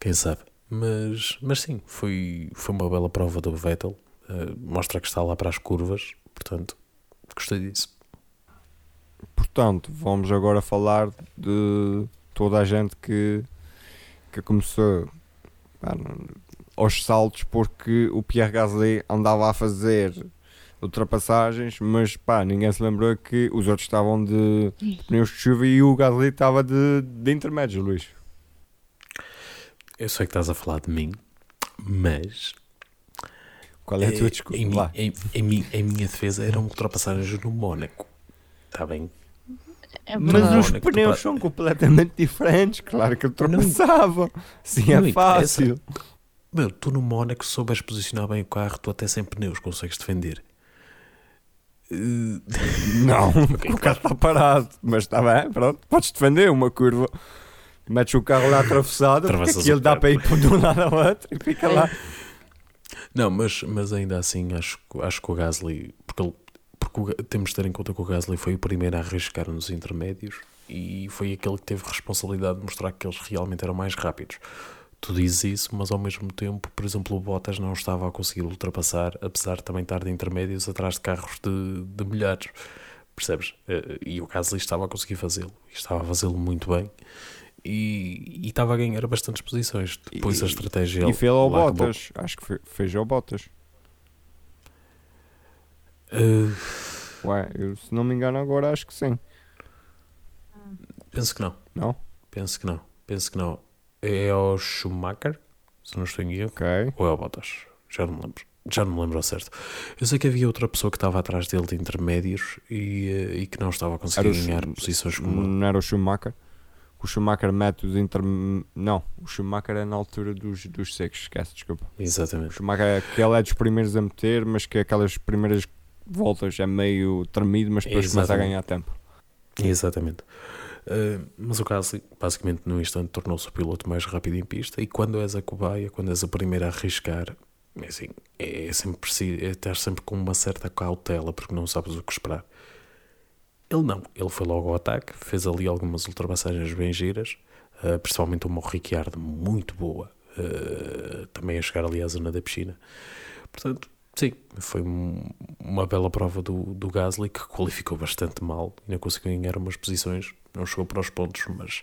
quem sabe. Mas, mas sim, foi, foi uma bela prova do Vettel. Eh, mostra que está lá para as curvas, portanto, gostei disso. Portanto, vamos agora falar de toda a gente que, que começou aos saltos porque o Pierre Gasly andava a fazer ultrapassagens, mas pá, ninguém se lembrou que os outros estavam de, de pneus de chuva e o Gasly estava de, de intermédios, Luís. Eu sei que estás a falar de mim, mas Qual é a tua eh, desculpa? em, em, em em minha defesa eram ultrapassagens no Mónaco. Está bem? É Mas os tu pneus são completamente diferentes, claro que ultrapassavam. Sim, é interessa. fácil. Meu, tu no Mónaco souberes posicionar bem o carro, tu até sem pneus consegues defender. Eh, Não, o carro está parado, mas está bem, pronto. Podes defender uma curva, metes o carro lá atravessado, aquilo o dá para ir de um lado ao outro e fica lá. Não, mas, mas ainda assim acho, que- acho que o Gasly. Porque, ele- porque temos de ter em conta que o Gasly foi o primeiro a arriscar nos intermédios e foi aquele que teve responsabilidade de mostrar que eles realmente eram mais rápidos. Tu dizes isso, mas ao mesmo tempo, por exemplo, o Bottas não estava a conseguir ultrapassar, apesar de também estar de intermédios atrás de carros de, de milhares. Percebes? Eh, E o Gasly estava a conseguir fazê-lo. E estava a fazê-lo muito bem. E, e estava a ganhar bastantes posições. Depois a estratégia. E fez ao lá acabou. Bottas, acho que fe- fez ao Bottas. Eh, Ué, eu, se não me engano agora acho que sim. penso que não. Não? Penso que não. Penso que não. É ao Schumacher, se não estou em erro, Ok. ou é ao Bottas? Já não me lembro. Já não me lembro ao certo. Eu sei que havia outra pessoa que estava atrás dele de intermédios e, eh, e que não estava a conseguir Era o Schu- ganhar posições como. Não era o Schumacher? O Schumacher mete os inter... Não, o Schumacher é na altura dos, dos secos, esquece, desculpa. O Exatamente. Schumacher é que ele é dos primeiros a meter, mas que aquelas primeiras voltas é meio tremido, mas depois começa a Exatamente. ganhar tempo. Exatamente. Uh, mas o Gasly, basicamente, no instante, tornou-se o piloto mais rápido em pista. E quando és a cobaia, quando és a primeira a arriscar, é assim, é sempre preciso, é estar sempre com uma certa cautela, porque não sabes o que esperar. Ele não, ele foi logo ao ataque, fez ali algumas ultrapassagens bem giras, uh, principalmente uma Ricciardo muito boa, uh, também a chegar ali à zona da piscina. Portanto, sim, foi um- uma bela prova do, do Gasly que qualificou bastante mal, ainda conseguiu ganhar umas posições, não chegou para os pontos, mas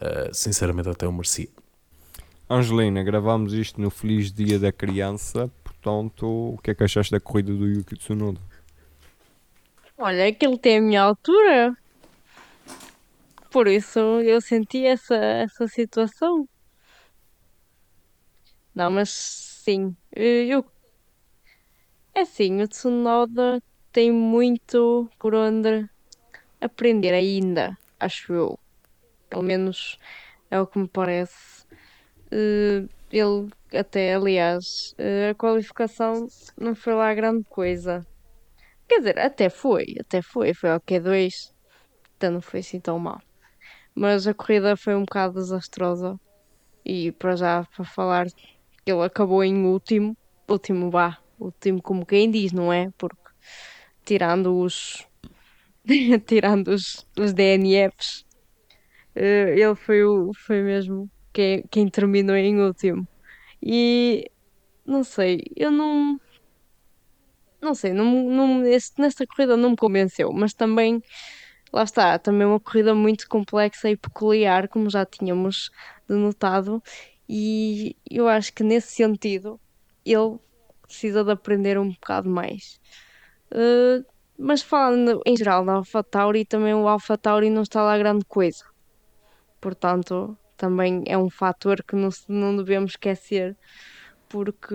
uh, sinceramente até o merecia. Angelina, gravámos isto no Feliz Dia da Criança, portanto, o que é que achaste da corrida do Yuki Tsunoda? Olha, aquilo tem a minha altura. Por isso eu senti essa, essa situação. Não, mas sim, eu. É assim, o Tsunoda tem muito por onde aprender ainda, acho eu. Pelo menos é o que me parece. Uh, ele até, aliás, uh, a qualificação não foi lá grande coisa. Quer dizer, até foi, até foi, foi ao Q2, então não foi assim tão mal. Mas a corrida foi um bocado desastrosa. E para já, para falar, ele acabou em último, último vá, último como quem diz, não é? Porque tirando os tirando os, os DNFs, eh, ele foi, o, foi mesmo quem, quem terminou em último. E não sei, eu não. Não sei, não, não, nesta corrida não me convenceu, mas também, lá está, também uma corrida muito complexa e peculiar, como já tínhamos denotado, e eu acho que nesse sentido ele precisa de aprender um bocado mais. Uh, mas falando em geral da AlphaTauri, também o AlphaTauri não está lá grande coisa. Portanto, também é um fator que não, não devemos esquecer, porque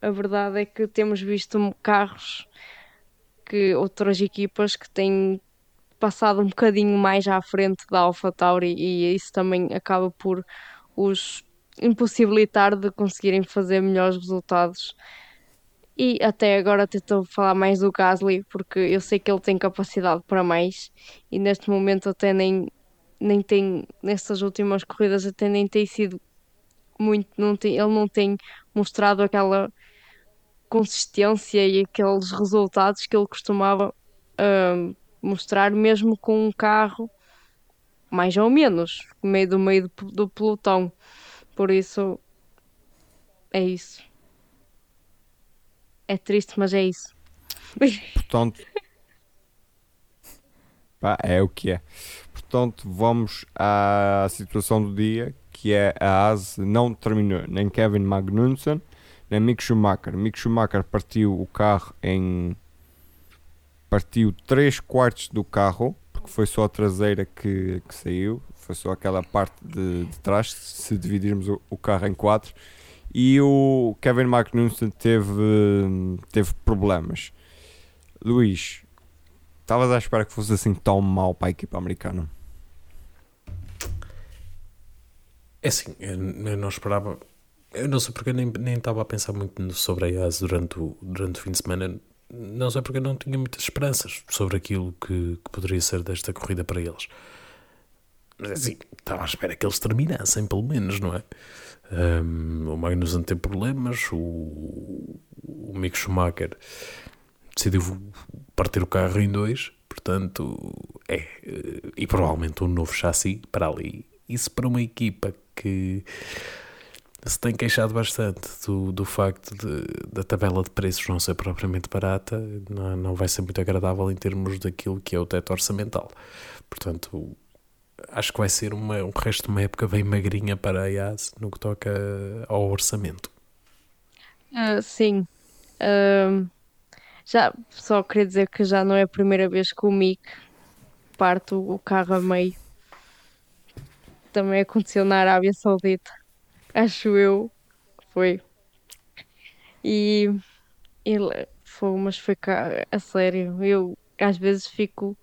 a verdade é que temos visto carros que outras equipas que têm passado um bocadinho mais à frente da AlphaTauri e isso também acaba por os impossibilitar de conseguirem fazer melhores resultados. E até agora tentou falar mais do Gasly, porque eu sei que ele tem capacidade para mais e neste momento até nem, nem tem, nestas últimas corridas até nem tem sido muito, não tem, ele não tem mostrado aquela consistência e aqueles resultados que ele costumava uh, mostrar mesmo com um carro mais ou menos, meio do meio do, do pelotão. Por isso, é isso. É triste, mas é isso. Portanto, pá, é o que é. Portanto, vamos à situação do dia, que é a AS não terminou nem Kevin Magnussen, nem Mick Schumacher. Mick Schumacher partiu o carro em partiu 3 quartos do carro, porque foi só a traseira que, que saiu, foi só aquela parte de, de trás, se dividirmos o, o, carro em quatro. E o Kevin Magnussen teve, teve problemas. Luís, estavas à espera que fosse assim tão mal para a equipa americana? É assim, eu não esperava. Eu não sei porque nem, nem estava a pensar muito sobre a IAS durante o, durante o fim de semana. Não sei porque não tinha muitas esperanças sobre aquilo que, que poderia ser desta corrida para eles. Mas assim, estava à espera que eles terminassem, pelo menos, não é? Um, o Magnussen tem problemas, o, o Mick Schumacher decidiu partir o carro em dois, portanto, é. E provavelmente um novo chassi para ali. Isso para uma equipa que se tem queixado bastante do, do facto de, da tabela de preços não ser propriamente barata, não, não vai ser muito agradável em termos daquilo que é o teto orçamental. Portanto, acho que vai ser uma, um resto de uma época bem magrinha para a IAS no que toca ao orçamento. Uh, sim. Uh, já, só queria dizer que já não é a primeira vez que o Mick parte o carro a meio. Também aconteceu na Arábia Saudita. Acho eu. Foi. E ele foi, mas foi cá, a sério. Eu às vezes fico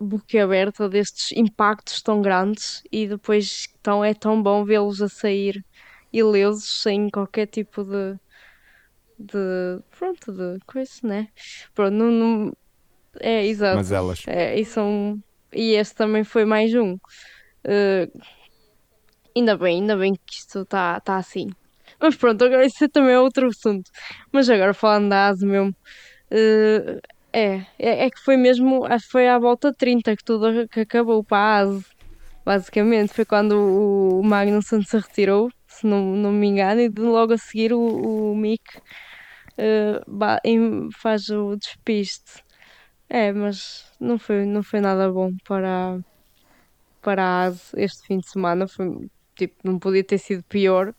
boquiaberta destes impactos tão grandes e depois tão, é tão bom vê-los a sair ilesos sem qualquer tipo de de pronto de coisa né? Pronto não, não é exato. Mas elas. É, e são e este também foi mais um. Uh, ainda bem ainda bem que isto está tá assim. Mas pronto agora isso também é outro assunto. Mas agora falando da ASE mesmo uh, é, é, é que foi mesmo, acho que foi à volta de 30 que tudo que acabou para a ASE, basicamente. Foi quando o, o Magnussen se retirou, se não, não me engano, e logo a seguir o, o Mick uh, faz o despiste. É, mas não foi, não foi nada bom para, para a ASE este fim de semana. Foi, tipo, não podia ter sido pior.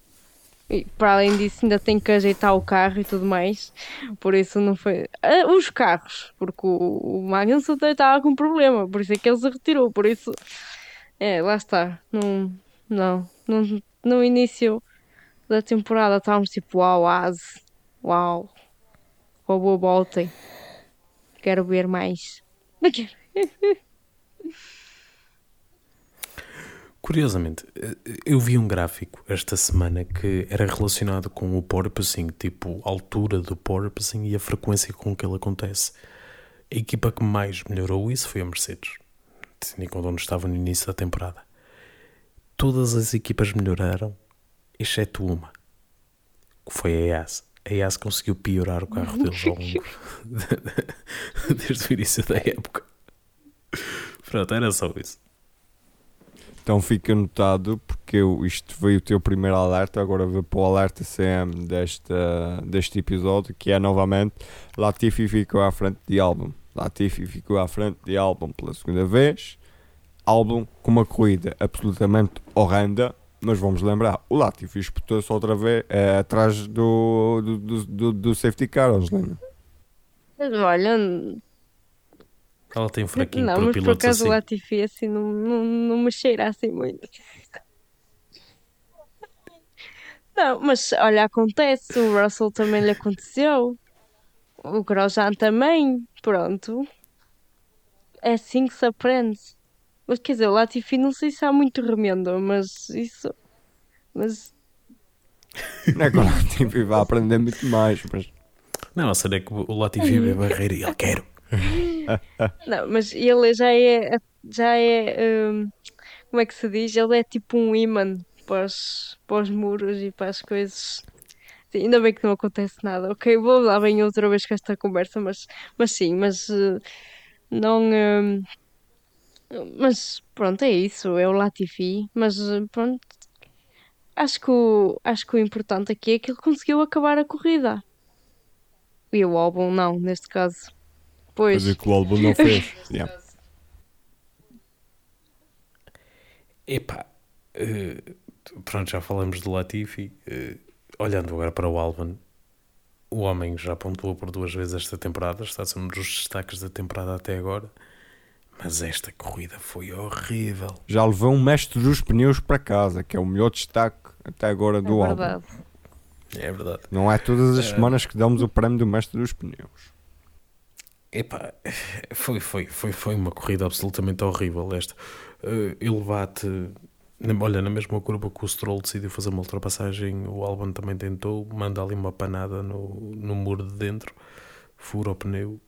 E para além disso, ainda tem que ajeitar o carro e tudo mais. Por isso não foi. Ah, os carros, porque o, o Magnussen estava com problema, por isso é que ele se retirou. Por isso, é, lá está. Não, não, não, no início da temporada estávamos tipo, uau, Ase, uau, boa voltem. Quero ver mais. Não quero. Curiosamente, eh, eu vi um gráfico esta semana que era relacionado com o porpoising, tipo a altura do porpoising e a frequência com que ele acontece. A equipa que mais melhorou isso foi a Mercedes, tendo em conta onde estava no início da temporada. Todas as equipas melhoraram, exceto uma, que foi a EAS. A EAS conseguiu piorar o carro deles ao longo desde o início da época. Pronto, era só isso. Então fica anotado, porque eu, isto foi o teu primeiro alerta, agora vou para o alerta CM desta, deste episódio, que é novamente Latifi ficou à frente de álbum. Latifi ficou à frente de álbum pela segunda vez. Álbum com uma corrida absolutamente horrenda, mas vamos lembrar, o Latifi espetou-se outra vez é, atrás do, do, do, do, do safety car, Angelina. Olha, Ela tem um fraquinho não, para mas por pilotos acaso o assim. Latifi assim não, não, não me cheira assim muito. Não, mas olha, acontece, o Russell também lhe aconteceu, o Grosjean também, pronto. É assim que se aprende. Mas quer dizer, o Latifi não sei se há muito remendo, mas isso. Mas Não é que o Latifi vai aprender muito mais, mas Não, a cena é que o Latifi vê a barreira e ele quer. Não, mas ele já é, já é, hum, como é que se diz? Ele é tipo um imã para os, para os muros e para as coisas. Sim, ainda bem que não acontece nada. Ok, vou lá bem outra vez com esta conversa, mas, mas sim, mas eh, não. hum, mas pronto, é isso, é o Latifi. Mas eh, pronto, acho que o, acho que o importante aqui é que ele conseguiu acabar a corrida. E o álbum não, neste caso. Pois. coisa que o álbum não fez. Yeah. Epá, eh, pronto, já falamos do Latifi. eh, olhando agora para o Albon, o homem já pontuou por duas vezes esta temporada, está a ser um dos destaques da temporada até agora. Mas esta corrida foi horrível. Já levou um mestre dos pneus para casa, que é o melhor destaque até agora É do álbum. verdade. É verdade. Não é todas as É. semanas que damos o prémio do mestre dos pneus. Epá, foi, foi, foi, foi uma corrida absolutamente horrível esta. Eh, ele bate, olha, na mesma curva que o Stroll decidiu fazer uma ultrapassagem, o Albon também tentou, manda ali uma panada no, no muro de dentro, fura o pneu,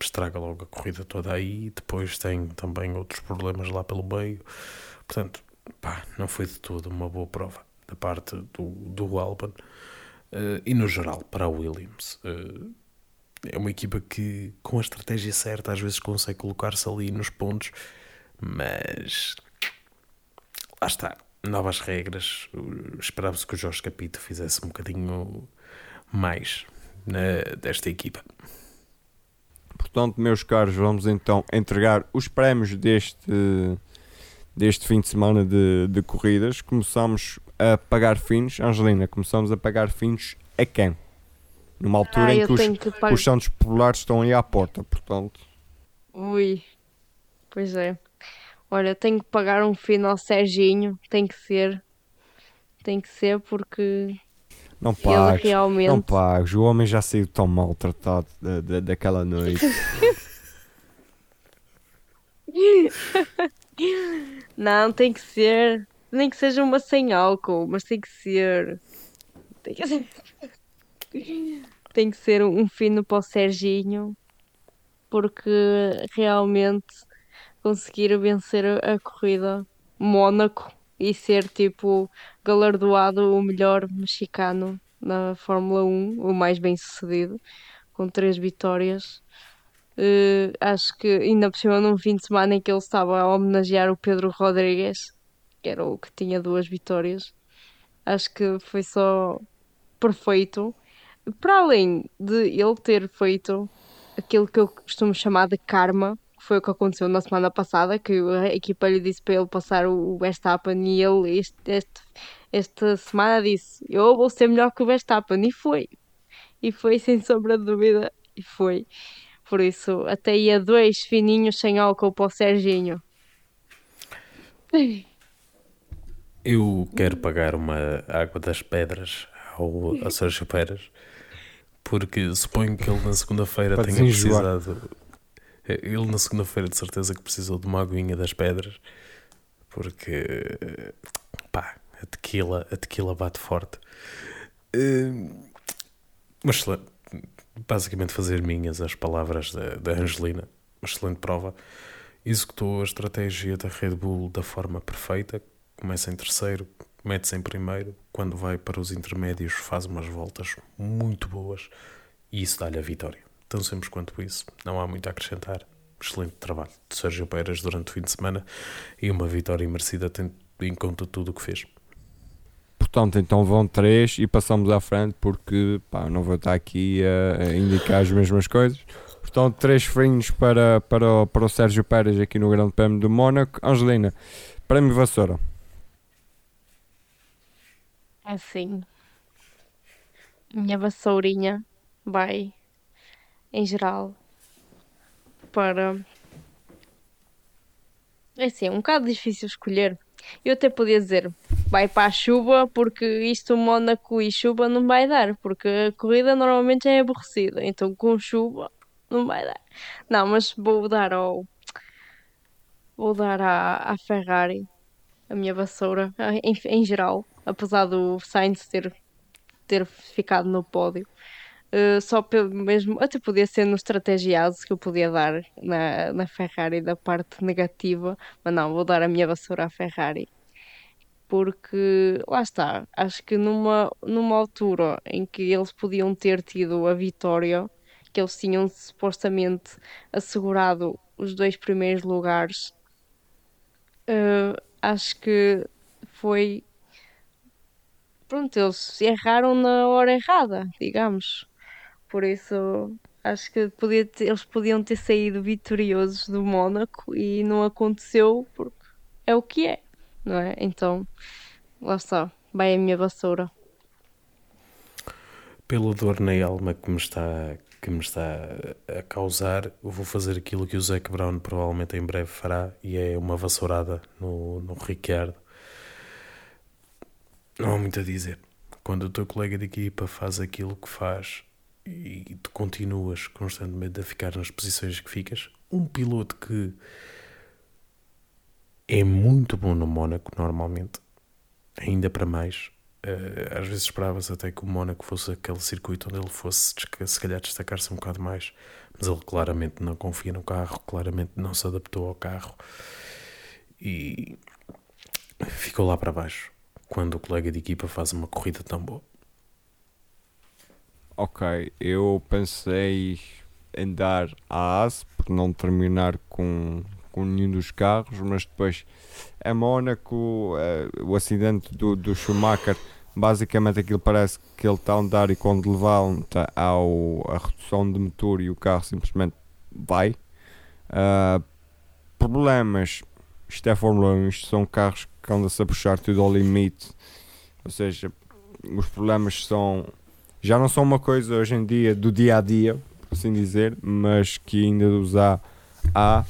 estraga logo a corrida toda aí, depois tem também outros problemas lá pelo meio. Portanto, pá, não foi de todo uma boa prova da parte do, do Albon. Eh, e no geral, para a Williams. Eh, é uma equipa que, com a estratégia certa, às vezes consegue colocar-se ali nos pontos, mas lá está. Novas regras. Esperava-se que o Jorge Capito fizesse um bocadinho mais na- desta equipa. Portanto, meus caros, vamos então entregar os prémios deste, deste fim de semana de, de corridas. Começamos a pagar fins. Angelina, começamos a pagar fins a quem? Numa altura Ah, em que os, que pagar. os Santos Populares estão aí à porta. Portanto, Ui, pois é. Olha, tenho que pagar um fino ao Serginho, tem que ser. Tem que ser porque não pagues. realmente. Não pagues. O homem já saiu tão maltratado da, da, daquela noite. Não, tem que ser. Nem que seja uma sem álcool, mas tem que ser. Tem que ser, tem que ser um fino para o Serginho, porque realmente conseguir vencer a, corrida Mónaco e ser tipo galardoado o melhor mexicano na Fórmula 1, o mais bem sucedido, com três vitórias. Eh, acho que ainda por cima num fim de semana em que ele estava a homenagear o Pedro Rodrigues, que era o que tinha duas vitórias. Acho que foi só perfeito. Para além de ele ter feito aquilo que eu costumo chamar de karma, que foi o que aconteceu na semana passada, que a equipa lhe disse para ele passar o Verstappen e ele este, este- esta semana disse eu vou ser melhor que o Verstappen e foi. E foi sem sombra de dúvida e foi. Por isso, até ia dois fininhos sem álcool para o Serginho. Eu quero pagar uma água das pedras ao, ao Sérgio Pérez, porque suponho que ele na segunda-feira tenha desenjoar. precisado. Ele na segunda-feira de certeza que precisou de uma aguinha das pedras, porque pá, a tequila, a tequila bate forte. Uh, mas basicamente fazer minhas as palavras da, da Angelina, uma excelente prova. Executou a estratégia da Red Bull da forma perfeita, começa em terceiro, mete-se em primeiro, quando vai para os intermédios faz umas voltas muito boas e isso dá-lhe a vitória. Tão simples quanto isso, não há muito a acrescentar. Excelente trabalho de Sérgio Pérez durante o fim de semana e uma vitória merecida tendo em conta tudo o que fez. Portanto, então vão três e passamos à frente porque pá, não vou estar aqui a, indicar as mesmas coisas. Portanto, três frinhos para, para, para o Sérgio Pérez aqui no Grande Prémio do Mónaco. Angelina, Prémio Vassoura. Assim. Minha vassourinha vai, em geral, para. É assim, é um bocado difícil escolher. Eu até podia dizer, vai para a chuva, porque isto, Mónaco e chuva, não vai dar, porque a corrida normalmente é aborrecida, então com chuva não vai dar. Não, mas vou dar ao. Vou dar à, à Ferrari a minha vassoura, em, em geral, apesar do Sainz ter, ter ficado no pódio. Uh, só pelo mesmo, até podia ser no estrategiado que eu podia dar na, na Ferrari da parte negativa, mas não, vou dar a minha vassoura à Ferrari. Porque lá está, acho que numa, numa altura em que eles podiam ter tido a vitória, que eles tinham supostamente assegurado os dois primeiros lugares, uh, acho que foi. Pronto, eles erraram na hora errada, digamos. Por isso, acho que podia ter, eles podiam ter saído vitoriosos do Mónaco e não aconteceu porque é o que é, não é? Então, lá está, vai a minha vassoura. Pela dor na alma que me está que me está a causar, vou fazer aquilo que o Zac Brown provavelmente em breve fará e é uma vassourada no, no Ricciardo. Não há muito a dizer. Quando o teu colega de equipa faz aquilo que faz e tu continuas constantemente a ficar nas posições que ficas, um piloto que é muito bom no Mónaco, normalmente, ainda para mais, Uh, às vezes esperava-se até que o Mónaco fosse aquele circuito onde ele fosse se calhar destacar-se um bocado mais, mas ele claramente não confia no carro, claramente não se adaptou ao carro e ficou lá para baixo quando o colega de equipa faz uma corrida tão boa. Ok, eu pensei em dar a AS por não terminar com, com nenhum dos carros, mas depois é Mónaco, é, o acidente do, do Schumacher, basicamente aquilo parece que ele está a andar e quando levanta ao, a redução de motor e o carro simplesmente vai. Uh, problemas, isto é Fórmula 1, isto são carros que andam-se a puxar tudo ao limite, ou seja, os problemas são já não são uma coisa hoje em dia do dia a dia, por assim dizer, mas que ainda os há, há.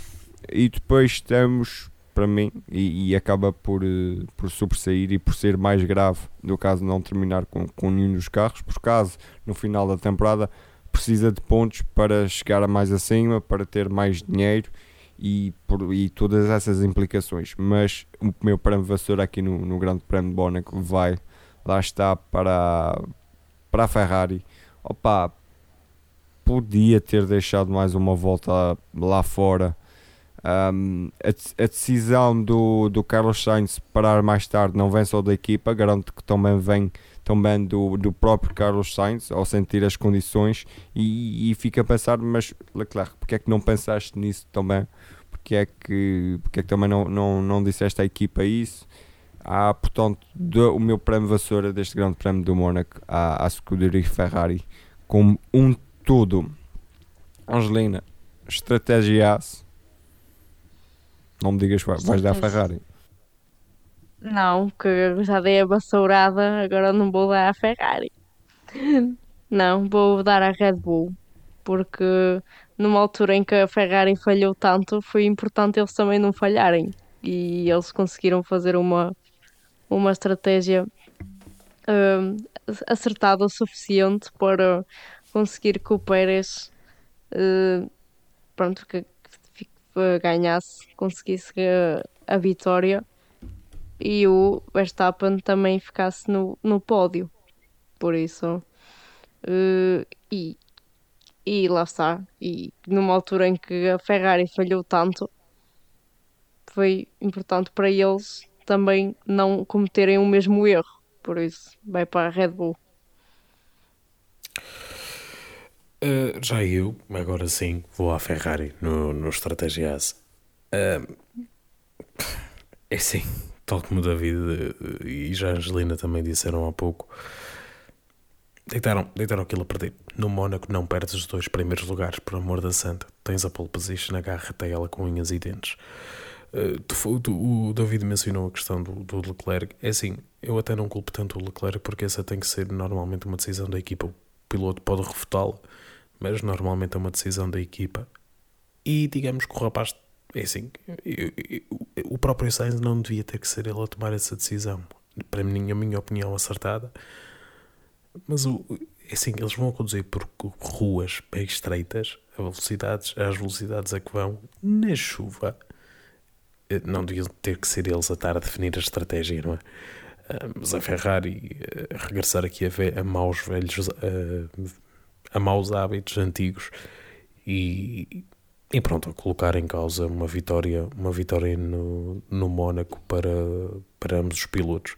E depois temos para mim e, e, acaba por, uh, por sobressair e por ser mais grave no caso não terminar com, com nenhum dos carros, por caso no final da temporada precisa de pontos para chegar a mais acima, para ter mais dinheiro e, por, e todas essas implicações. Mas o meu prémio vassoura aqui no, no Grande Prémio de Mónaco vai, lá está, para, para a Ferrari. Opa, podia ter deixado mais uma volta lá fora um, a, a, decisão do, do Carlos Sainz parar mais tarde não vem só da equipa, garanto que também vem também do, do próprio Carlos Sainz ao sentir as condições e, e fica a pensar, mas Leclerc, porque é que não pensaste nisso também? Porque é que, porque é que também não, não, não disseste à equipa isso? Há, portanto, o meu prémio vassoura deste grande prémio do Mónaco à, à Scuderia Ferrari como um todo. Angelina, estratégia não me digas vais dar a Ferrari. Não, que já dei a vassourada, agora não vou dar a Ferrari. Não, vou dar a Red Bull. Porque numa altura em que a Ferrari falhou tanto, foi importante eles também não falharem. E eles conseguiram fazer uma, uma estratégia uh, acertada o suficiente para conseguir que o Pérez uh, pronto, que ganhasse, conseguisse a, a vitória e o Verstappen também ficasse no, no pódio. Por isso, uh, e, e lá está. E numa altura em que a Ferrari falhou tanto, foi importante para eles também não cometerem o mesmo erro. Por isso, vai para a Red Bull. Uh, já eu, agora sim, vou à Ferrari no, no Estratégia Uh, é sim, tal como David e já Angelina também disseram há pouco, deitaram, deitaram aquilo a perder. No Mónaco não perdes os dois primeiros lugares, por amor da santa. Tens a pole position, agarra-te a ela com unhas e dentes. Uh, tu, tu, o David mencionou a questão do, do Leclerc. É assim, eu até não culpo tanto o Leclerc porque essa tem que ser normalmente uma decisão da equipa. O piloto pode refutá-la mas normalmente é uma decisão da equipa. E digamos que o rapaz, é assim, eu, eu, o próprio Sainz não devia ter que ser ele a tomar essa decisão. Para mim, a minha opinião acertada. Mas o, é assim, eles vão conduzir por ruas bem estreitas, a velocidades, as velocidades a que vão, na chuva. Eh, não deviam ter que ser eles a estar a definir a estratégia, não é? Ah, mas a Ferrari a eh, regressar aqui a, a maus velhos. A, a maus hábitos antigos e, e pronto, a colocar em causa uma vitória, uma vitória no, no Mónaco para, para ambos os pilotos.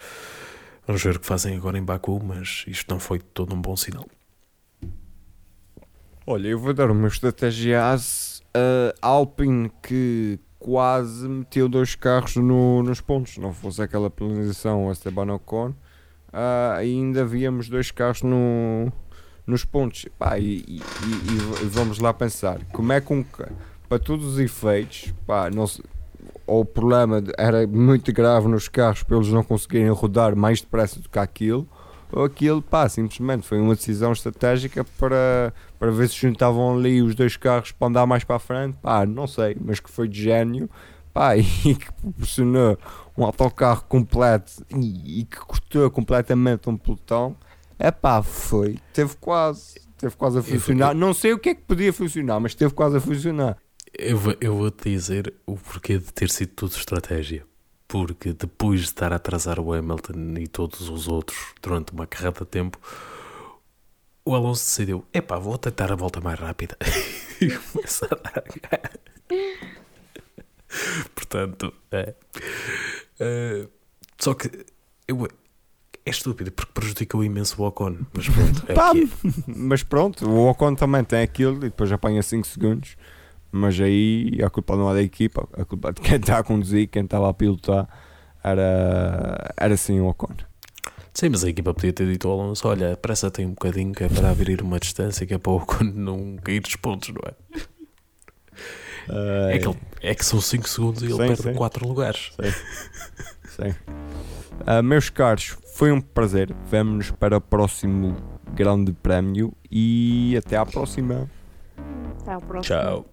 Vamos ver o que fazem agora em Baku, mas isto não foi todo um bom sinal. Olha, eu vou dar uma estratégia às uh, Alpine que quase meteu dois carros no, nos pontos. Não fosse aquela penalização a Esteban Ocon, uh, ainda víamos dois carros no, nos pontos. Pá, e, e, e, vamos lá pensar, como é que um, para todos os efeitos, pá, não se, ou o problema era muito grave nos carros para eles não conseguirem rodar mais depressa do que aquilo, ou aquilo, pá, simplesmente foi uma decisão estratégica para, para ver se juntavam ali os dois carros para andar mais para a frente, pá, não sei, mas que foi de gênio, pá, e que proporcionou um autocarro completo e, e que cortou completamente um pelotão é pá, foi. Teve quase. Teve quase a funcionar. Não sei o que é que podia funcionar, mas teve quase a funcionar. Eu, eu vou-te dizer o porquê de ter sido tudo estratégia. Porque depois de estar a atrasar o Hamilton e todos os outros durante uma carrada de tempo, o Alonso decidiu: epá, vou tentar a volta mais rápida. e começa a dar Portanto, é. Uh, só que eu, é estúpido porque prejudicou imenso o Ocon. Mas pronto, é Pá, mas pronto, o Ocon também tem aquilo e depois apanha 5 segundos. Mas aí a culpa não é da equipa, a culpa de quem está a conduzir, quem estava a pilotar, era, era sim o Ocon. Sim, mas a equipa podia ter dito ao Alonso: olha, pressa tem um bocadinho que é para abrir uma distância que é para o Ocon não cair dos pontos, não é? É, que, é que são 5 segundos e ele sim, perde 4 lugares. Sim. sim. Uh, meus caros, foi um prazer. Vemo-nos para o próximo Grande Prémio e até à próxima. Até à próxima. Tchau.